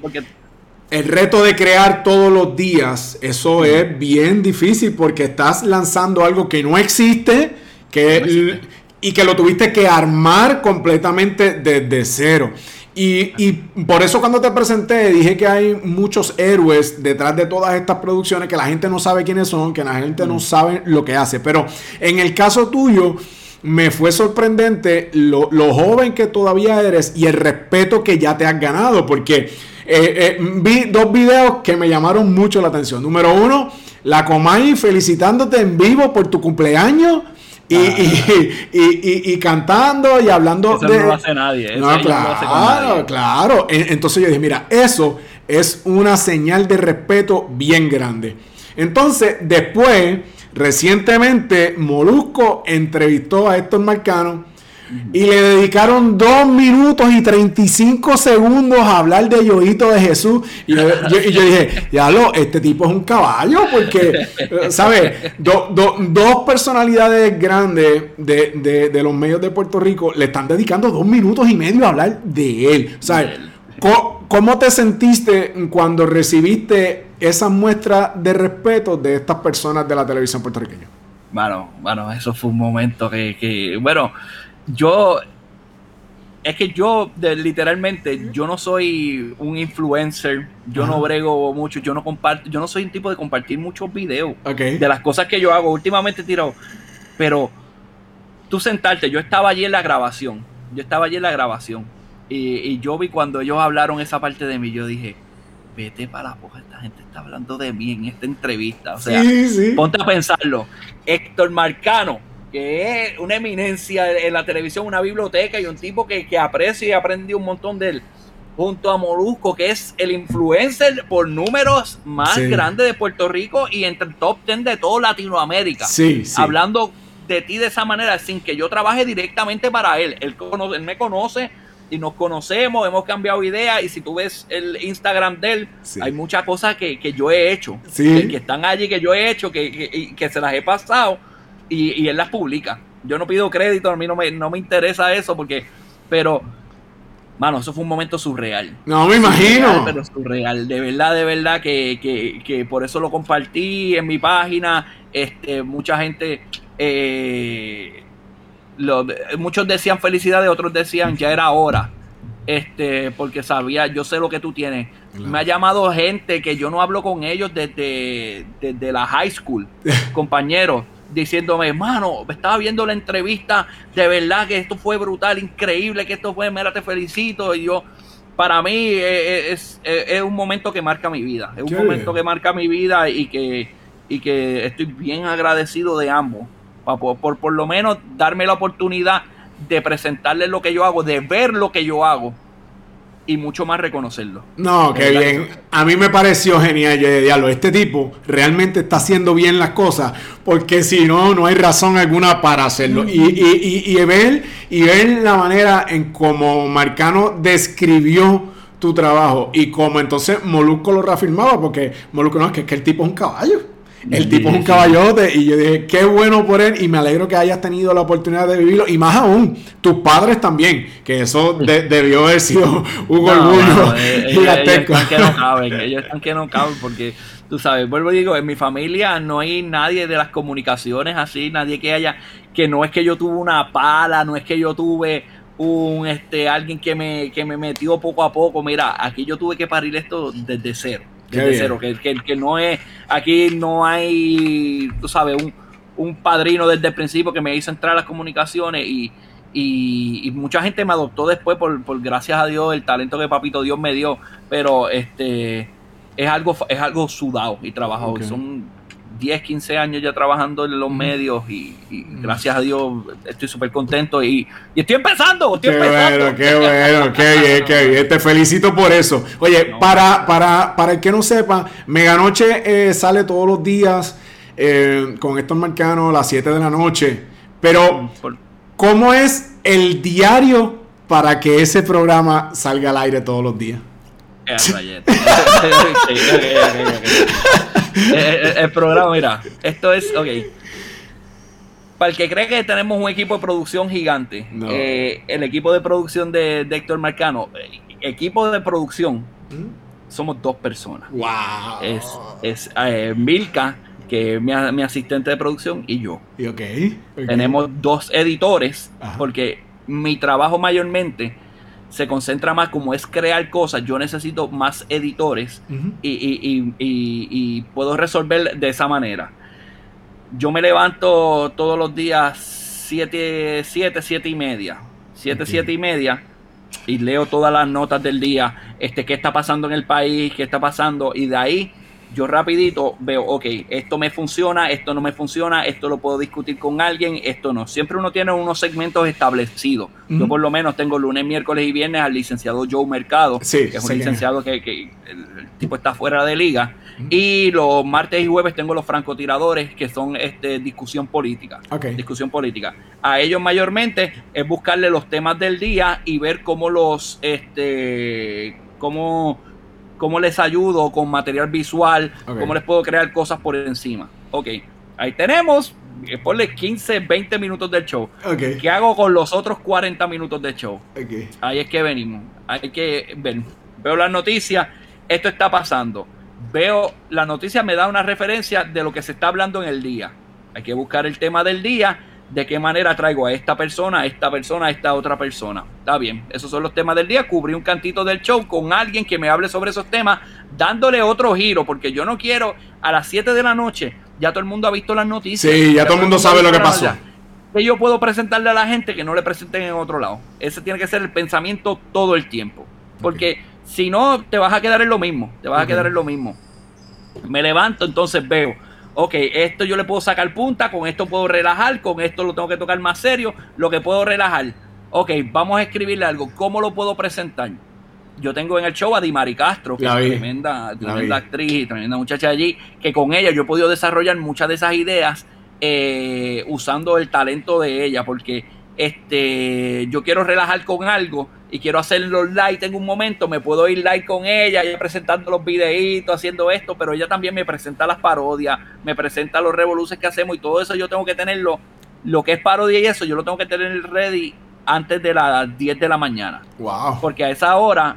el reto de crear todos los días, eso es bien difícil porque estás lanzando algo que no existe, que y que lo tuviste que armar completamente desde cero. Y, por eso cuando te presenté dije que hay muchos héroes detrás de todas estas producciones que la gente no sabe quiénes son, que la gente no mm. sabe lo que hace. Pero en el caso tuyo me fue sorprendente lo, joven que todavía eres y el respeto que ya te has ganado. Porque eh, eh, vi dos videos que me llamaron mucho la atención. Número uno, la Comay felicitándote en vivo por tu cumpleaños. Y, y, y, cantando y hablando eso de... no lo hace nadie. No, claro, claro. Entonces yo dije, mira, eso es una señal de respeto bien grande. Entonces, después, recientemente, Molusco entrevistó a Héctor Marcano y le dedicaron dos minutos y 35 segundos a hablar de Yoito de Jesús. Y yo, dije, ya lo, este tipo es un caballo, porque, ¿sabes? dos personalidades grandes de, de, los medios de Puerto Rico le están dedicando dos minutos y medio a hablar de él. ¿Sabes? ¿Cómo, te sentiste cuando recibiste esa muestra de respeto de estas personas de la televisión puertorriqueña? Bueno, bueno, eso fue un momento que, que bueno, yo es que yo literalmente yo no soy un influencer, yo no brego mucho, yo no comparto, yo no soy un tipo de compartir muchos videos de las cosas que yo hago. Últimamente he tirado, pero tú sentarte, yo estaba allí en la grabación, yo estaba allí en la grabación y, yo vi cuando ellos hablaron esa parte de mí, yo dije, vete para la poja, esta gente está hablando de mí en esta entrevista, o sea, ponte a pensarlo, Héctor Marcano que es una eminencia en la televisión, una biblioteca y un tipo que, que aprecia y aprendió un montón de él. Junto a Molusco, que es el influencer por números más grande de Puerto Rico y entre el top 10 de toda Latinoamérica. Sí, Hablando de ti de esa manera, sin que yo trabaje directamente para él. Él, me conoce y nos conocemos, hemos cambiado ideas y si tú ves el Instagram de él, hay muchas cosas que, yo he hecho, que, están allí que yo he hecho, que, que, que se las he pasado y, él las publica. Yo no pido crédito, a mí no me, no me interesa eso porque, pero, mano, eso fue un momento surreal. No me imagino. pero surreal, de verdad, de verdad que, por eso lo compartí en mi página. Este, mucha gente, eh, muchos decían felicidades, otros decían ya era hora. Este, porque sabía, yo sé lo que tú tienes. Me ha llamado gente que yo no hablo con ellos desde, desde la high school, compañeros diciéndome, hermano, estaba viendo la entrevista, de verdad que esto fue brutal, increíble, que esto fue, mira, te felicito. Y yo, para mí eh, eh, es, eh, es, un momento que marca mi vida, es un momento que marca mi vida y que, y que estoy bien agradecido de ambos, por, por, por lo menos darme la oportunidad de presentarles lo que yo hago, de ver lo que yo hago y mucho más reconocerlo. No, qué bien. A mí me pareció genial, yo de diablo. Este tipo realmente está haciendo bien las cosas, porque si no, no hay razón alguna para hacerlo. Y, y, y, y, ver, y ver la manera en cómo Marcano describió tu trabajo y cómo entonces Molusco lo reafirmaba, porque Molusco no es que, es que el tipo es un caballo. El tipo es un caballote y yo dije, qué bueno por él y me alegro que hayas tenido la oportunidad de vivirlo y más aún, tus padres también, que eso debió haber sido un orgullo eh, eh, ellos, están que no caben, ellos están que no caben porque tú sabes, vuelvo y digo, en mi familia no hay nadie de las comunicaciones así, nadie que haya, que no es que yo tuve una pala, no es que yo tuve un este alguien que me, que me metió poco a poco, mira, aquí yo tuve que parir esto desde cero desde cero, que, que, que, no es, aquí no hay, tú sabes, un, un padrino desde el principio que me hizo entrar a las comunicaciones y, y, mucha gente me adoptó después por, por, gracias a Dios el talento que papito Dios me dio pero este es algo es algo sudado y trabajado son 10 15 años ya trabajando en los medios y, gracias a Dios estoy súper contento y, estoy empezando estoy qué empezando. bueno qué bueno qué bien qué bien. Te felicito por eso. Oye para para para el que no sepa Meganoche eh, sale todos los días eh, con estos marcanos a las 7 de la noche pero ¿Cómo es el diario para que ese programa salga al aire todos los días? el, programa, mira, esto es, ok. Para el que cree que tenemos un equipo de producción gigante, eh, el equipo de producción de, Héctor Marcano, eh, equipo de producción, ¿Mm? somos dos personas. Wow. Es, es eh, Milka, que es mi, asistente de producción, y yo. Y okay, Tenemos dos editores, porque mi trabajo mayormente se concentra más como es crear cosas. Yo necesito más editores y, puedo resolver de esa manera. Yo me levanto todos los días 7, 7, 7 y media. 7, 7 y media y leo todas las notas del día, este, qué está pasando en el país, qué está pasando, y de ahí yo rapidito veo, ok, esto me funciona, esto no me funciona, esto lo puedo discutir con alguien, esto no. Siempre uno tiene unos segmentos establecidos. Yo por lo menos tengo lunes, miércoles y viernes al licenciado Joe Mercado, que es un licenciado que, el, tipo está fuera de liga. Y los martes y jueves tengo los francotiradores, que son este, discusión política. Discusión política. A ellos mayormente es buscarle los temas del día y ver cómo los, este, cómo cómo les ayudo con material visual, cómo les puedo crear cosas por encima. Ok, ahí tenemos, eh, ponle 15, 20 minutos del show. ¿Qué hago con los otros 40 minutos del show? Ahí es que venimos. Hay que ver. Veo las noticias, esto está pasando. Veo la noticia, me da una referencia de lo que se está hablando en el día. Hay que buscar el tema del día de qué manera traigo a esta persona, a esta persona, a esta otra persona. Está bien, esos son los temas del día. Cubrí un cantito del show con alguien que me hable sobre esos temas, dándole otro giro, porque yo no quiero a las 7 de la noche, ya todo el mundo ha visto las noticias. Sí, ya, todo el mundo sabe lo que pasó. Que yo puedo presentarle a la gente que no le presenten en otro lado. Ese tiene que ser el pensamiento todo el tiempo. Porque si no, te vas a quedar en lo mismo. Te vas a quedar en lo mismo. Me levanto, entonces veo ok, esto yo le puedo sacar punta, con esto puedo relajar, con esto lo tengo que tocar más serio, lo que puedo relajar. Ok, vamos a escribirle algo. ¿Cómo lo puedo presentar? Yo tengo en el show a Dimari Castro, que es una tremenda, tremenda actriz, tremenda muchacha allí, que con ella yo he podido desarrollar muchas de esas ideas eh, usando el talento de ella, porque este, yo quiero relajar con algo y quiero hacerlo light en un momento, me puedo ir light con ella, ella presentando los videitos, haciendo esto, pero ella también me presenta las parodias, me presenta los revoluciones que hacemos y todo eso yo tengo que tenerlo, lo que es parodia y eso, yo lo tengo que tener ready antes de las 10 de la mañana. Wow. Porque a esa hora,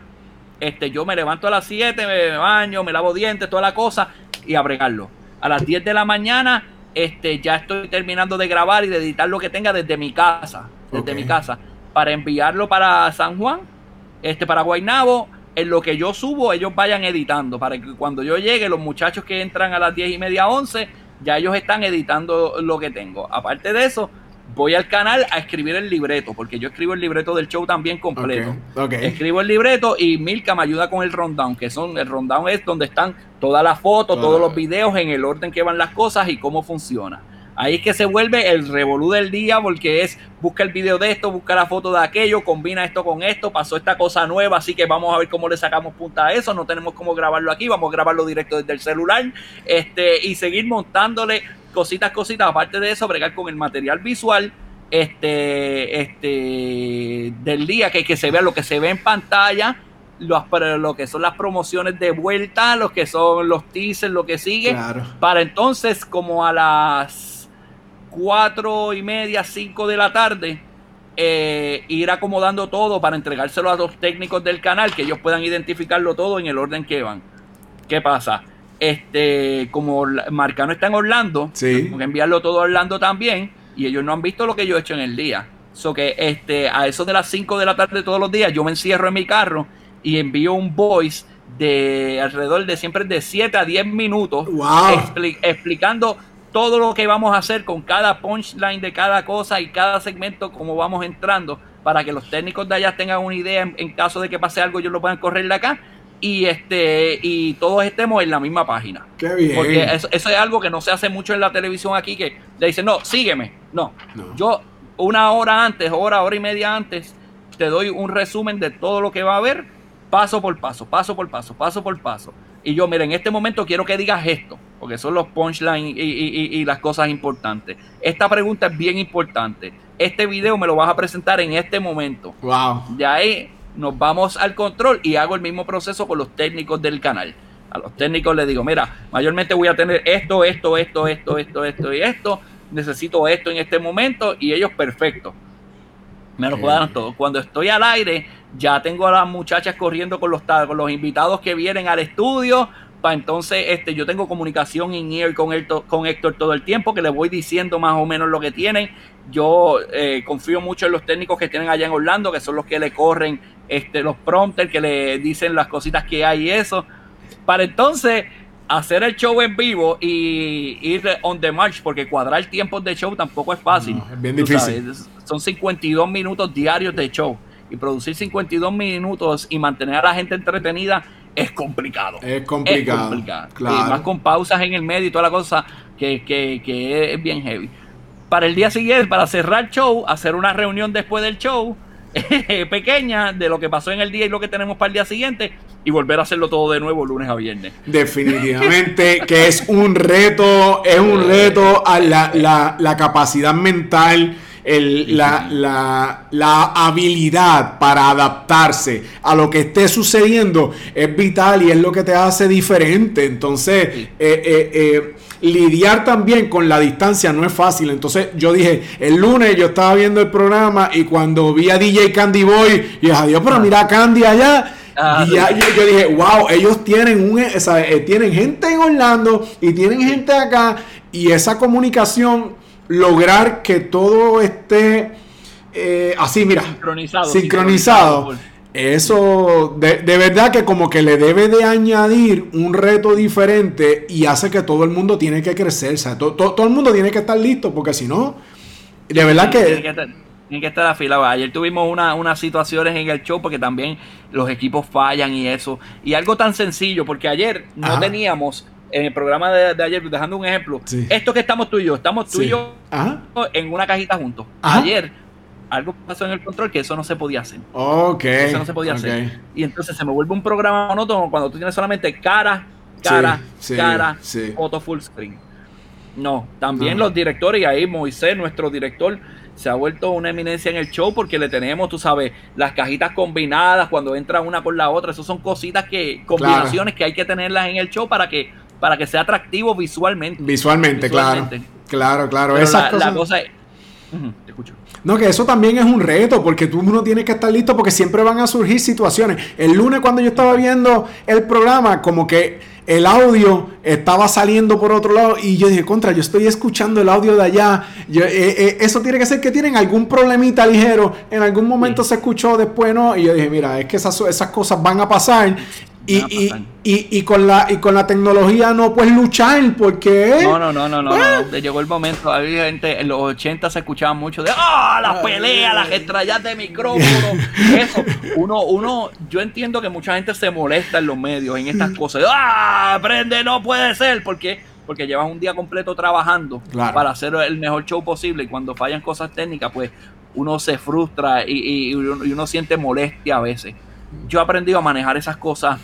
este, yo me levanto a las 7, me baño, me lavo dientes, toda la cosa y a bregarlo. A las 10 de la mañana, este, ya estoy terminando de grabar y de editar lo que tenga desde mi casa, desde mi casa para enviarlo para San Juan, este, para Guaynabo. En lo que yo subo, ellos vayan editando. Para que cuando yo llegue, los muchachos que entran a las 10 y media, 11, ya ellos están editando lo que tengo. Aparte de eso, voy al canal a escribir el libreto, porque yo escribo el libreto del show también completo. Escribo el libreto y Milka me ayuda con el rundown, que son el rundown es donde están todas las fotos, todos los videos en el orden que van las cosas y cómo funciona. Ahí es que se vuelve el revolú del día porque es busca el video de esto, busca la foto de aquello, combina esto con esto, pasó esta cosa nueva, así que vamos a ver cómo le sacamos punta a eso, no tenemos cómo grabarlo aquí, vamos a grabarlo directo desde el celular, este, y seguir montándole cositas, cositas, aparte de eso, bregar con el material visual, este, este, del día, que, que se vea lo que se ve en pantalla, lo que son las promociones de vuelta, los que son los teasers, lo que sigue, para entonces como a las cuatro y media, cinco de la tarde, eh, ir acomodando todo para entregárselo a los técnicos del canal, que ellos puedan identificarlo todo en el orden que van. ¿Qué pasa? Este, como Marcano está en Orlando, sí. tengo que enviarlo todo a Orlando también, y ellos no han visto lo que yo he hecho en el día. So que este, a eso de las 5 de la tarde todos los días, yo me encierro en mi carro y envío un voice de alrededor de siempre de 7 a 10 minutos explicando todo lo que vamos a hacer con cada punchline de cada cosa y cada segmento, como vamos entrando, para que los técnicos de allá tengan una idea en, caso de que pase algo, ellos lo puedan correr de acá y este y todos estemos en la misma página. Qué bien. Porque eso, es algo que no se hace mucho en la televisión aquí, que le dicen, no, sígueme. No. no. Yo una hora antes, hora, hora y media antes, te doy un resumen de todo lo que va a haber, paso por paso, paso por paso, paso por paso. Y yo, mira, en este momento quiero que digas esto, porque son los punchlines y, las cosas importantes. Esta pregunta es bien importante. Este video me lo vas a presentar en este momento. Wow. De ahí nos vamos al control y hago el mismo proceso con los técnicos del canal. A los técnicos les digo, mira, mayormente voy a tener esto, esto, esto, esto, esto, esto y esto. Necesito esto en este momento y ellos perfecto. Me lo cuadran todo. Cuando estoy al aire, ya tengo a las muchachas corriendo con los, con los invitados que vienen al estudio. Para entonces, este, yo tengo comunicación in ear con, Héctor, con Héctor todo el tiempo, que le voy diciendo más o menos lo que tienen. Yo eh, confío mucho en los técnicos que tienen allá en Orlando, que son los que le corren este, los prompters, que le dicen las cositas que hay y eso. Para entonces hacer el show en vivo y ir on the march, porque cuadrar tiempos de show tampoco es fácil. es bien difícil. son 52 minutos diarios de show. Y producir 52 minutos y mantener a la gente entretenida es complicado. Es complicado. Claro. más con pausas en el medio y toda la cosa que, que es bien heavy. Para el día siguiente, para cerrar el show, hacer una reunión después del show pequeña de lo que pasó en el día y lo que tenemos para el día siguiente y volver a hacerlo todo de nuevo lunes a viernes. Definitivamente que es un reto, es un reto a la, capacidad mental. La, habilidad para adaptarse a lo que esté sucediendo es vital y es lo que te hace diferente. Entonces, eh, eh, eh, lidiar también con la distancia no es fácil. Entonces yo dije, el lunes yo estaba viendo el programa y cuando vi a DJ Candy Boy, y dije, adiós, pero mira a Candy allá. Ah, y yo, dije, wow, ellos tienen un, tienen gente en Orlando y tienen gente acá y esa comunicación, lograr que todo esté eh, así, mira, sincronizado. sincronizado eso de, verdad que como que le debe de añadir un reto diferente y hace que todo el mundo tiene que crecer. O sea, todo el mundo tiene que estar listo porque si no, de verdad que... Tiene que estar, tiene que estar afilado. Ayer tuvimos unas situaciones en el show porque también los equipos fallan y eso. Y algo tan sencillo, porque ayer no teníamos en el programa de, ayer, dejando un ejemplo, esto que estamos tú y yo, estamos tú y yo en una cajita juntos. Ayer algo pasó en el control que eso no se podía hacer. Ok. Eso no se podía hacer. Y entonces se me vuelve un programa monótono cuando tú tienes solamente cara, cara, cara, foto full screen. No, también los directores, y ahí Moisés, nuestro director, se ha vuelto una eminencia en el show porque le tenemos, tú sabes, las cajitas combinadas cuando entra una con la otra. Esas son cositas que, combinaciones que hay que tenerlas en el show para que, para que sea atractivo visualmente. Visualmente, claro. Claro, claro. Esa la, cosa es. te escucho. No, que eso también es un reto, porque tú no tienes que estar listo, porque siempre van a surgir situaciones. El lunes cuando yo estaba viendo el programa, como que el audio estaba saliendo por otro lado y yo dije, contra, yo estoy escuchando el audio de allá. Eh, eh, eso tiene que ser que tienen algún problemita ligero. En algún momento se escuchó, después no. Y yo dije, mira, es que esas, esas cosas van a pasar y, y, y, con la, y con la tecnología no puedes luchar porque... No, no, no, no, no, no. Llegó el momento, había gente, en los 80 se escuchaba mucho de, ¡ah, las peleas, las estrellas de micrófono! Eso, uno, uno, yo entiendo que mucha gente se molesta en los medios, en estas cosas. ¡Ah, prende, no puede ser! porque Porque llevas un día completo trabajando para hacer el mejor show posible y cuando fallan cosas técnicas, pues uno se frustra y, y uno siente molestia a veces yo he aprendido a manejar esas cosas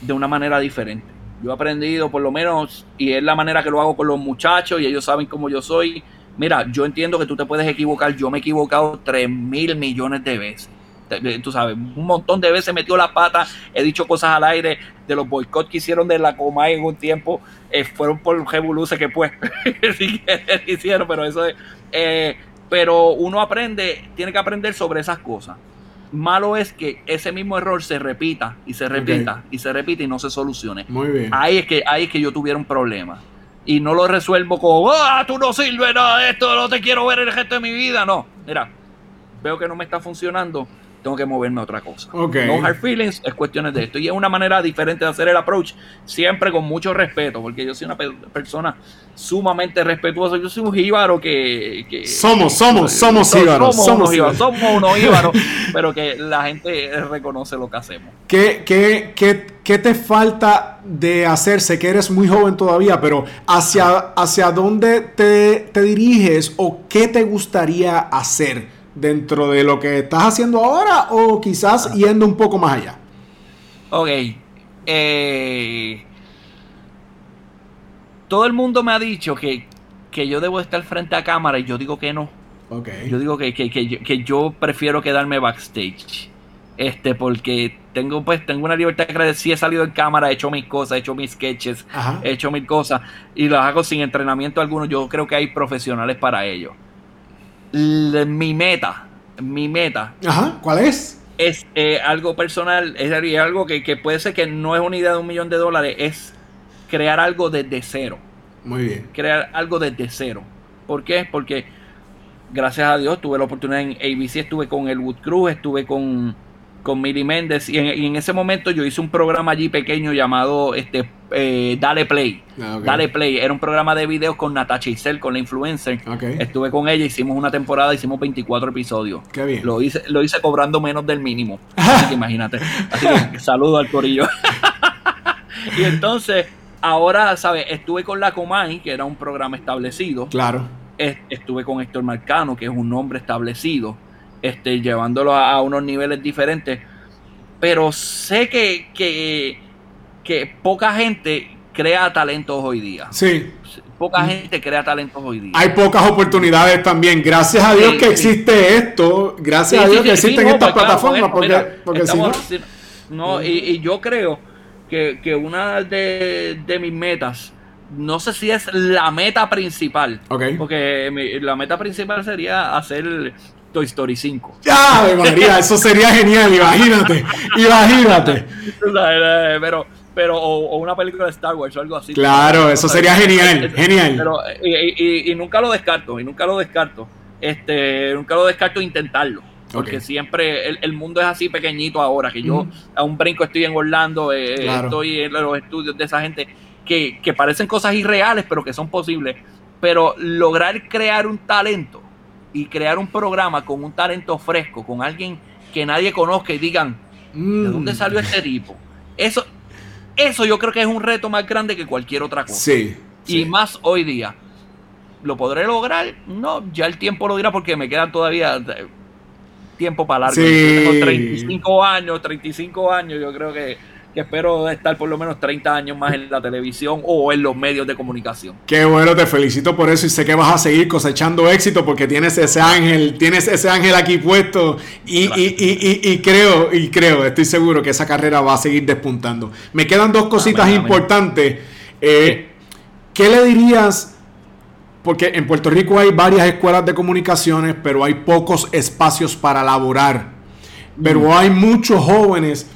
de una manera diferente. Yo he aprendido, por lo menos, y es la manera que lo hago con los muchachos, y ellos saben cómo yo soy. Mira, yo entiendo que tú te puedes equivocar. Yo me he equivocado 3 mil millones de veces. Tú sabes, un montón de veces metió la pata, he dicho cosas al aire de los boicots que hicieron de la Comay en un tiempo, eh, fueron por Revoluce que pues hicieron, pero eso es. Eh, pero uno aprende, tiene que aprender sobre esas cosas. Malo es que ese mismo error se repita y se repita y se repita y no se solucione. Muy bien. Ahí es que, ahí es que yo tuviera un problema. Y no lo resuelvo con, ah, tú no sirves nada de esto, no te quiero ver el resto de mi vida. No, mira, veo que no me está funcionando, tengo que moverme a otra cosa. No hard feelings, es cuestiones de esto. Y es una manera diferente de hacer el approach, siempre con mucho respeto, porque yo soy una persona sumamente respetuosa. Yo soy un jíbaro que. somos, somos, somos jíbaros. Somos, somos, somos unos jíbaros, pero que la gente reconoce lo que hacemos. ¿Qué, qué, qué, qué te falta de hacer? Sé que eres muy joven todavía, pero ¿hacia, hacia dónde te, te diriges o qué te gustaría hacer? Dentro de lo que estás haciendo ahora o quizás yendo un poco más allá? Ok. Eh, todo el mundo me ha dicho que, yo debo estar frente a cámara y yo digo que no. Okay. Yo digo que, que, yo, prefiero quedarme backstage. Este, porque tengo, pues, tengo una libertad que si he salido en cámara, he hecho mis cosas, he hecho mis sketches, he hecho mil cosas y las hago sin entrenamiento alguno. Yo creo que hay profesionales para ello mi meta, mi meta. Ajá, ¿cuál es? Es eh, algo personal, es algo que, puede ser que no es una idea de un millón de dólares, es crear algo desde cero. Muy bien. Crear algo desde cero. ¿Por qué? Porque gracias a Dios tuve la oportunidad en ABC, estuve con el Wood Cruz, estuve con con Miri Méndez y en, ese momento yo hice un programa allí pequeño llamado este eh, Dale Play. Ah, Dale Play. Era un programa de videos con Natacha Isel, con la influencer. Estuve con ella, hicimos una temporada, hicimos 24 episodios. Qué bien. Lo hice, lo hice cobrando menos del mínimo. Así que imagínate. Así que saludo al corillo. y entonces, ahora, ¿sabes? Estuve con la Comay, que era un programa establecido. Claro. Estuve con Héctor Marcano, que es un nombre establecido este, llevándolo a, unos niveles diferentes. Pero sé que, que, poca gente crea talentos hoy día. Sí. Poca gente crea talentos hoy día. Hay pocas oportunidades también. Gracias a Dios que existe esto. Gracias a Dios que existen estas pues, plataformas. porque, si no. y, yo creo que, una de, de mis metas no sé si es la meta principal. Porque la meta principal sería hacer Toy Story 5. ¡Ya, María! Eso sería genial, imagínate. imagínate. Pero, pero o, una película de Star Wars o algo así. Claro, eso sería genial, genial. Pero, y, nunca lo descarto, y nunca lo descarto. Este, nunca lo descarto intentarlo. Porque siempre el, mundo es así pequeñito ahora, que yo a un brinco estoy en Orlando, eh, estoy en los estudios de esa gente que, que parecen cosas irreales, pero que son posibles. Pero lograr crear un talento y crear un programa con un talento fresco, con alguien que nadie conozca y digan, ¿de mm. dónde salió este tipo? Eso, eso yo creo que es un reto más grande que cualquier otra cosa. Sí. Y más hoy día. ¿Lo podré lograr? No, ya el tiempo lo dirá porque me quedan todavía eh, tiempo para largo. Tengo 35 años, 35 años, yo creo que que espero estar por lo menos 30 años más en la televisión o en los medios de comunicación. Qué bueno, te felicito por eso y sé que vas a seguir cosechando éxito porque tienes ese ángel, tienes ese ángel aquí puesto y, creo, y creo, estoy seguro que esa carrera va a seguir despuntando. Me quedan dos cositas importantes. Eh, ¿Qué le dirías? Porque en Puerto Rico hay varias escuelas de comunicaciones, pero hay pocos espacios para laborar. Pero mm. hay muchos jóvenes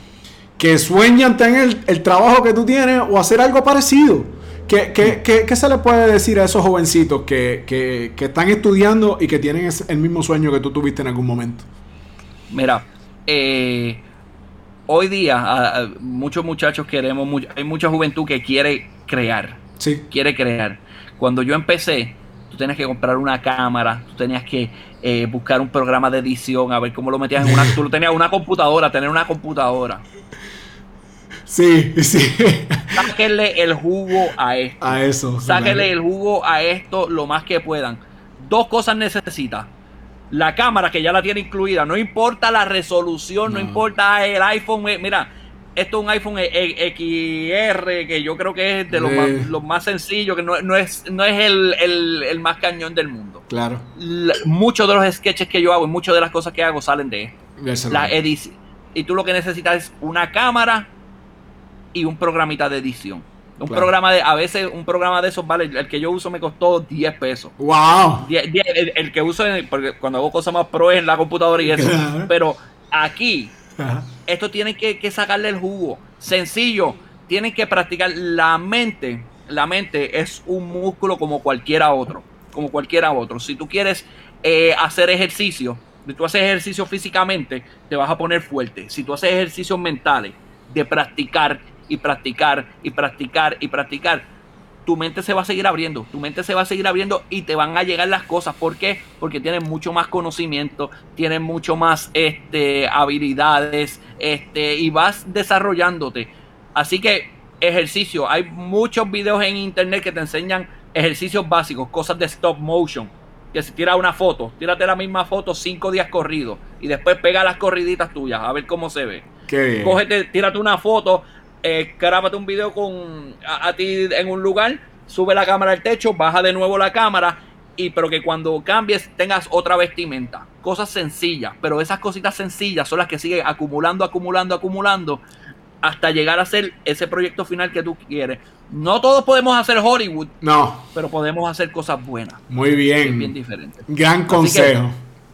que sueñan tener el, trabajo que tú tienes o hacer algo parecido. ¿Qué, qué, se le puede decir a esos jovencitos que, están estudiando y que tienen el mismo sueño que tú tuviste en algún momento? Mira, eh, hoy día muchos muchachos queremos, hay mucha juventud que quiere crear. Sí. Quiere crear. Cuando yo empecé, tú tenías que comprar una cámara, tú tenías que eh, buscar un programa de edición, a ver cómo lo metías en una... tú tenías una computadora, tener una computadora. Sí, sí. Sáquenle el jugo a esto. A eso. Sáquenle el jugo a esto lo más que puedan. Dos cosas necesita. La cámara que ya la tiene incluida. No importa la resolución, no, importa el iPhone. Eh, mira, esto es un iPhone XR que yo creo que es de los, más, más sencillos, que no, es, no es el, más cañón del mundo. Claro. muchos de los sketches que yo hago y muchas de las cosas que hago salen de esto. La edición. Y tú lo que necesitas es una cámara y un programita de edición. Un programa de, a veces un programa de esos vale, el que yo uso me costó 10 pesos. Wow. el, que uso, porque cuando hago cosas más pro es en la computadora y eso. Pero aquí, esto tiene que, que, sacarle el jugo. Sencillo, tienen que practicar la mente. La mente es un músculo como cualquiera otro. Como cualquiera otro. Si tú quieres eh, hacer ejercicio, Si tú haces ejercicio físicamente, te vas a poner fuerte. Si tú haces ejercicios mentales, de practicar y practicar y practicar y practicar, tu mente se va a seguir abriendo, tu mente se va a seguir abriendo y te van a llegar las cosas. ¿Por qué? Porque tienes mucho más conocimiento, tienes mucho más este, habilidades este, y vas desarrollándote. Así que ejercicio, hay muchos videos en internet que te enseñan ejercicios básicos, cosas de stop motion. Que si tiras una foto, tírate la misma foto cinco días corridos y después pega las corriditas tuyas a ver cómo se ve. Qué Cógete, tírate una foto, eh, grábate un video con a, ti en un lugar, sube la cámara al techo, baja de nuevo la cámara y pero que cuando cambies tengas otra vestimenta. Cosas sencillas, pero esas cositas sencillas son las que siguen acumulando, acumulando, acumulando hasta llegar a ser ese proyecto final que tú quieres. No todos podemos hacer Hollywood. No. Pero podemos hacer cosas buenas. Muy bien. bien diferente. Gran consejo.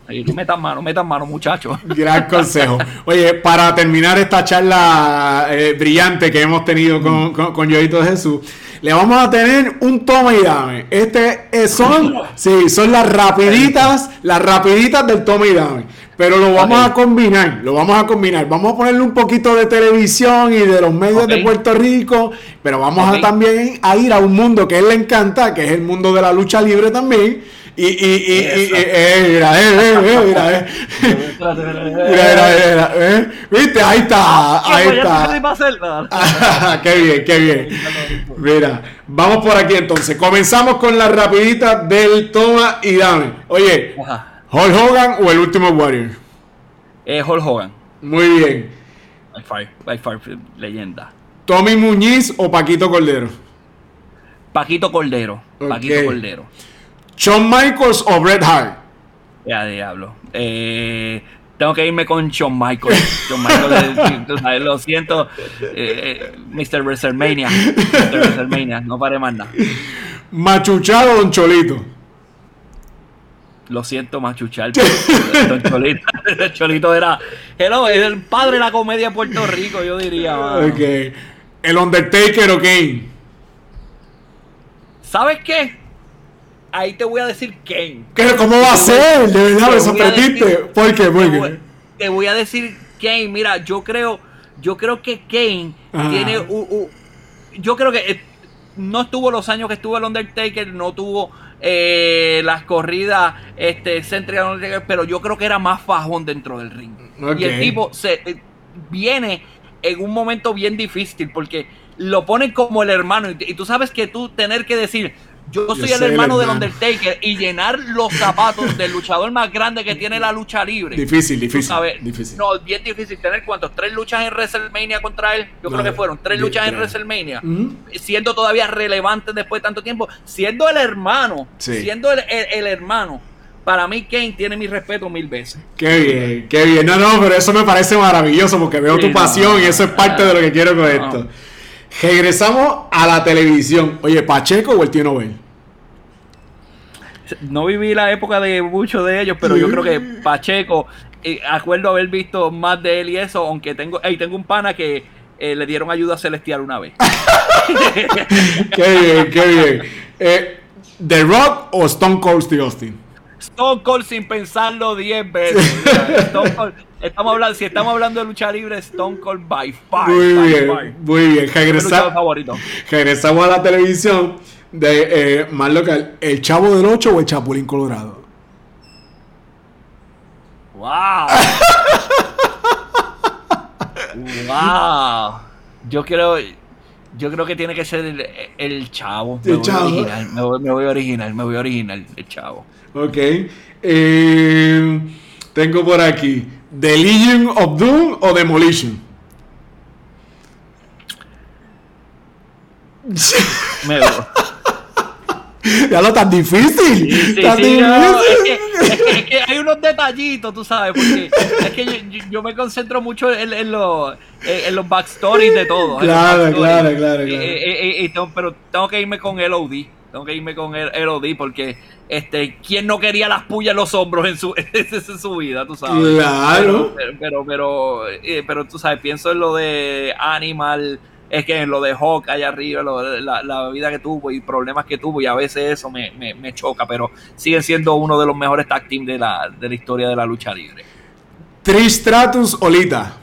No metan mano, metan mano, muchachos. Gran consejo. Oye, para terminar esta charla eh, brillante que hemos tenido con, con, con Yoito Jesús, le vamos a tener un toma y dame. Este eh, son, sí, son las rapiditas, las rapiditas del toma y dame. Pero lo vamos a combinar, lo vamos a combinar. Vamos a ponerle un poquito de televisión y de los medios de Puerto Rico, pero vamos a también a ir a un mundo que a él le encanta, que es el mundo de la lucha libre también. Y, y, y, y eh, mira, eh, eh, eh, mira, eh. mira, mira, eh. ¿Viste? Ahí está, ahí está. qué bien, qué bien. Mira, vamos por aquí entonces. Comenzamos con la rapidita del toma y dame. Oye, ¿Hulk Hogan o el último Warrior? Eh, Hulk Hogan. Muy bien. By far, leyenda. ¿Tommy Muñiz o Paquito Cordero? Paquito Cordero. Paquito Cordero. ¿Shawn Michaels o Bret Hart? Ya, diablo. Eh, tengo que irme con Shawn Michaels. Shawn Michaels, lo siento, eh, eh Mr. WrestleMania. Mr. WrestleMania, no pare más nada. ¿Machuchado o Don Cholito? Lo siento, Machuchal. Don Cholito, Cholito era. Hello, es el padre de la comedia de Puerto Rico, yo diría. Ok. ¿El Undertaker o Kane? ¿Sabes qué? Ahí te voy a decir Kane. ¿Qué? ¿Cómo va a ser? De verdad me sorprendiste. ¿Por qué? ¿Por qué? Te voy a decir Kane. Mira, yo creo, yo creo que Kane tiene un, yo creo que eh, no estuvo los años que estuvo el Undertaker, no tuvo eh, las corridas este, pero yo creo que era más fajón dentro del ring. Y el tipo se eh, viene en un momento bien difícil porque lo ponen como el hermano. y, tú sabes que tú tener que decir, yo soy el hermano del Undertaker y llenar los zapatos del luchador más grande que tiene la lucha libre. Difícil, difícil. difícil. No, bien difícil. ¿Tener cuántos? ¿Tres luchas en WrestleMania contra él? Yo creo que fueron tres luchas en WrestleMania. Siendo todavía relevante después de tanto tiempo. Siendo el hermano. Siendo el, hermano para mí Kane tiene mi respeto mil veces. Qué bien, qué bien. No, no, pero eso me parece maravilloso porque veo tu pasión y eso es parte de lo que quiero con esto. Regresamos a la televisión. Oye, ¿Pacheco o el tío Nobel? No viví la época de muchos de ellos, pero yo creo que Pacheco, eh, acuerdo haber visto más de él y eso, aunque tengo, hey, tengo un pana que eh, le dieron ayuda celestial una vez. qué bien, qué bien. Eh, ¿The Rock o Stone Cold Steve Austin? Stone Cold sin pensarlo 10 veces. Stone Cold, Estamos hablando, si estamos hablando de lucha libre, Stone Cold by far. Muy bien, muy bien. regresamos a la televisión de eh, más local. ¿El Chavo del 8 o el Chapulín Colorado? ¡Wow! ¡Wow! Yo creo, yo creo que tiene que ser el, Chavo. Me, el voy chavo. Original, me, voy, me voy original, me voy original, el Chavo. Ok. Eh, tengo por aquí. ¿The Legion of Doom o Demolition? Me ya lo tan difícil. es, que, hay unos detallitos, tú sabes, porque es que yo, me concentro mucho en, en, los, en, los backstories de todo. Claro, claro, claro, pero tengo que irme con LOD. Tengo que irme con el LOD porque este, ¿quién no quería las pullas en los hombros en su, en su vida, tú sabes? Claro. Pero, pero, pero, eh, pero, tú sabes, pienso en lo de Animal, es que lo de Hawk allá arriba, la, vida que tuvo y problemas que tuvo, y a veces eso me, choca, pero siguen siendo uno de los mejores tag team de la, de la historia de la lucha libre. Tristratus Olita.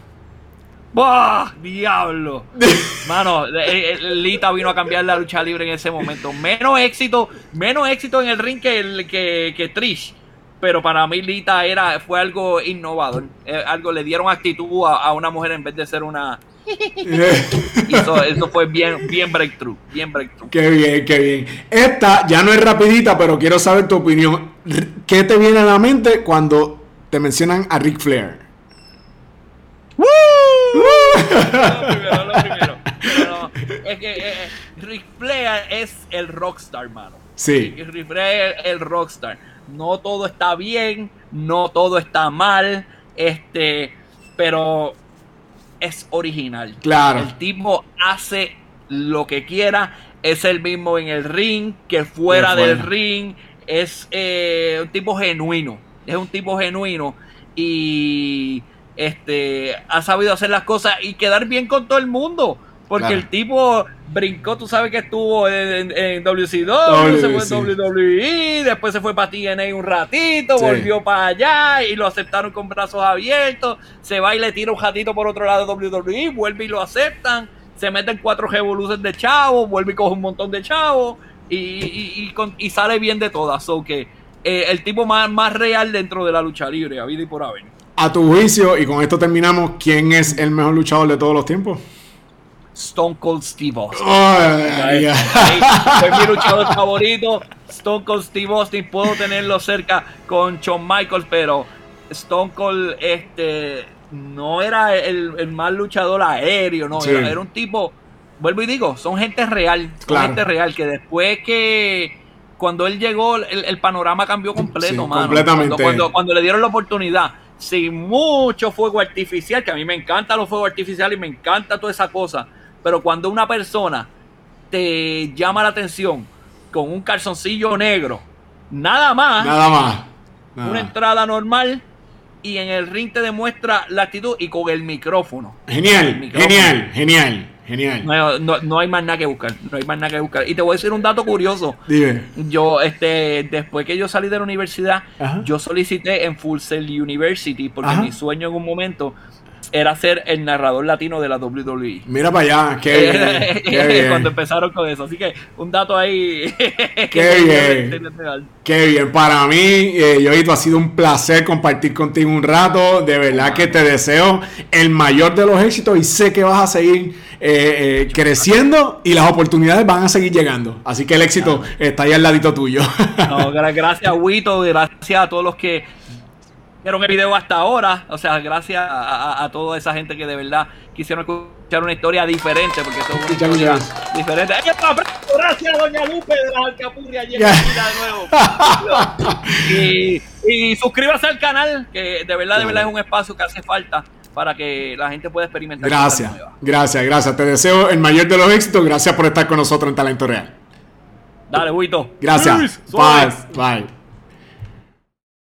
¡Bah! ¡Diablo! Mano, eh, eh, Lita vino a cambiar la lucha libre en ese momento. Menos éxito, menos éxito en el ring que, el, que, Trish. Pero para mí Lita era, fue algo innovador. Eh, algo le dieron actitud a, una mujer en vez de ser una. eso, fue bien, bien breakthrough. Bien breakthrough. Qué bien, qué bien. Esta ya no es rapidita, pero quiero saber tu opinión. ¿Qué te viene a la mente cuando te mencionan a Ric Flair? ¡Woo! lo primero, es que eh, eh, Ric Flair es el rockstar, mano. Sí. Ric Flair es el rockstar. No todo está bien, no todo está mal, este, pero es original. Claro. El tipo hace lo que quiera, es el mismo en el ring que fuera del ring, es eh, un tipo genuino, es un tipo genuino y este ha sabido hacer las cosas y quedar bien con todo el mundo. Porque el tipo brincó, tú sabes que estuvo en, WCW, se fue en WWE, después se fue para TNA un ratito, volvió para allá y lo aceptaron con brazos abiertos, se va y le tira un ratito por otro lado de WWE, vuelve y lo aceptan, se meten cuatro revoluciones de chavo, vuelve y coge un montón de chavos y, y, sale bien de todas. So que eh, el tipo más, más real dentro de la lucha libre, a vida y por haber. A tu juicio, y con esto terminamos, ¿quién es el mejor luchador de todos los tiempos? Stone Cold Steve Austin. mi luchador favorito. Stone Cold Steve Austin. Puedo tenerlo cerca con Shawn Michaels, pero Stone Cold este, no era el, el más luchador aéreo, no. Era, un tipo. Vuelvo y digo, son gente real. Son gente real que después que cuando él llegó, el, panorama cambió completo, mano. Completamente. Cuando, cuando, le dieron la oportunidad, sin mucho fuego artificial, que a mí me encanta los fuegos artificiales y me encanta toda esa cosa. Pero cuando una persona te llama la atención con un calzoncillo negro, nada más. Nada más. Una entrada normal y en el ring te demuestra la actitud y con el micrófono. Genial, genial, genial. Genial. No, hay más nada que buscar. No hay más nada que buscar. Y te voy a decir un dato curioso. Dime. Yo, este, después que yo salí de la universidad, yo solicité en Full Sail University porque mi sueño en un momento era ser el narrador latino de la WWE. Mira para allá, qué bien, Cuando empezaron con eso. Así que un dato ahí. Qué bien. qué bien. Para mí, eh, Yoito, ha sido un placer compartir contigo un rato. De verdad que te deseo el mayor de los éxitos y sé que vas a seguir eh, eh, creciendo y las oportunidades van a seguir llegando. Así que el éxito está ahí al ladito tuyo. gracias, Wito. Gracias a todos los que vieron el video hasta ahora. O sea, gracias a, toda esa gente que de verdad quisieron escuchar una historia diferente, porque esto es una historia diferente. Gracias, doña Lupe de la Alcapurria. de nuevo. y, y suscríbase al canal, que de verdad, de verdad es un espacio que hace falta para que la gente pueda experimentar. Gracias, gracias, gracias. Te deseo el mayor de los éxitos. Gracias por estar con nosotros en Talento Real. Dale, Huito. Gracias. Bye. Bye.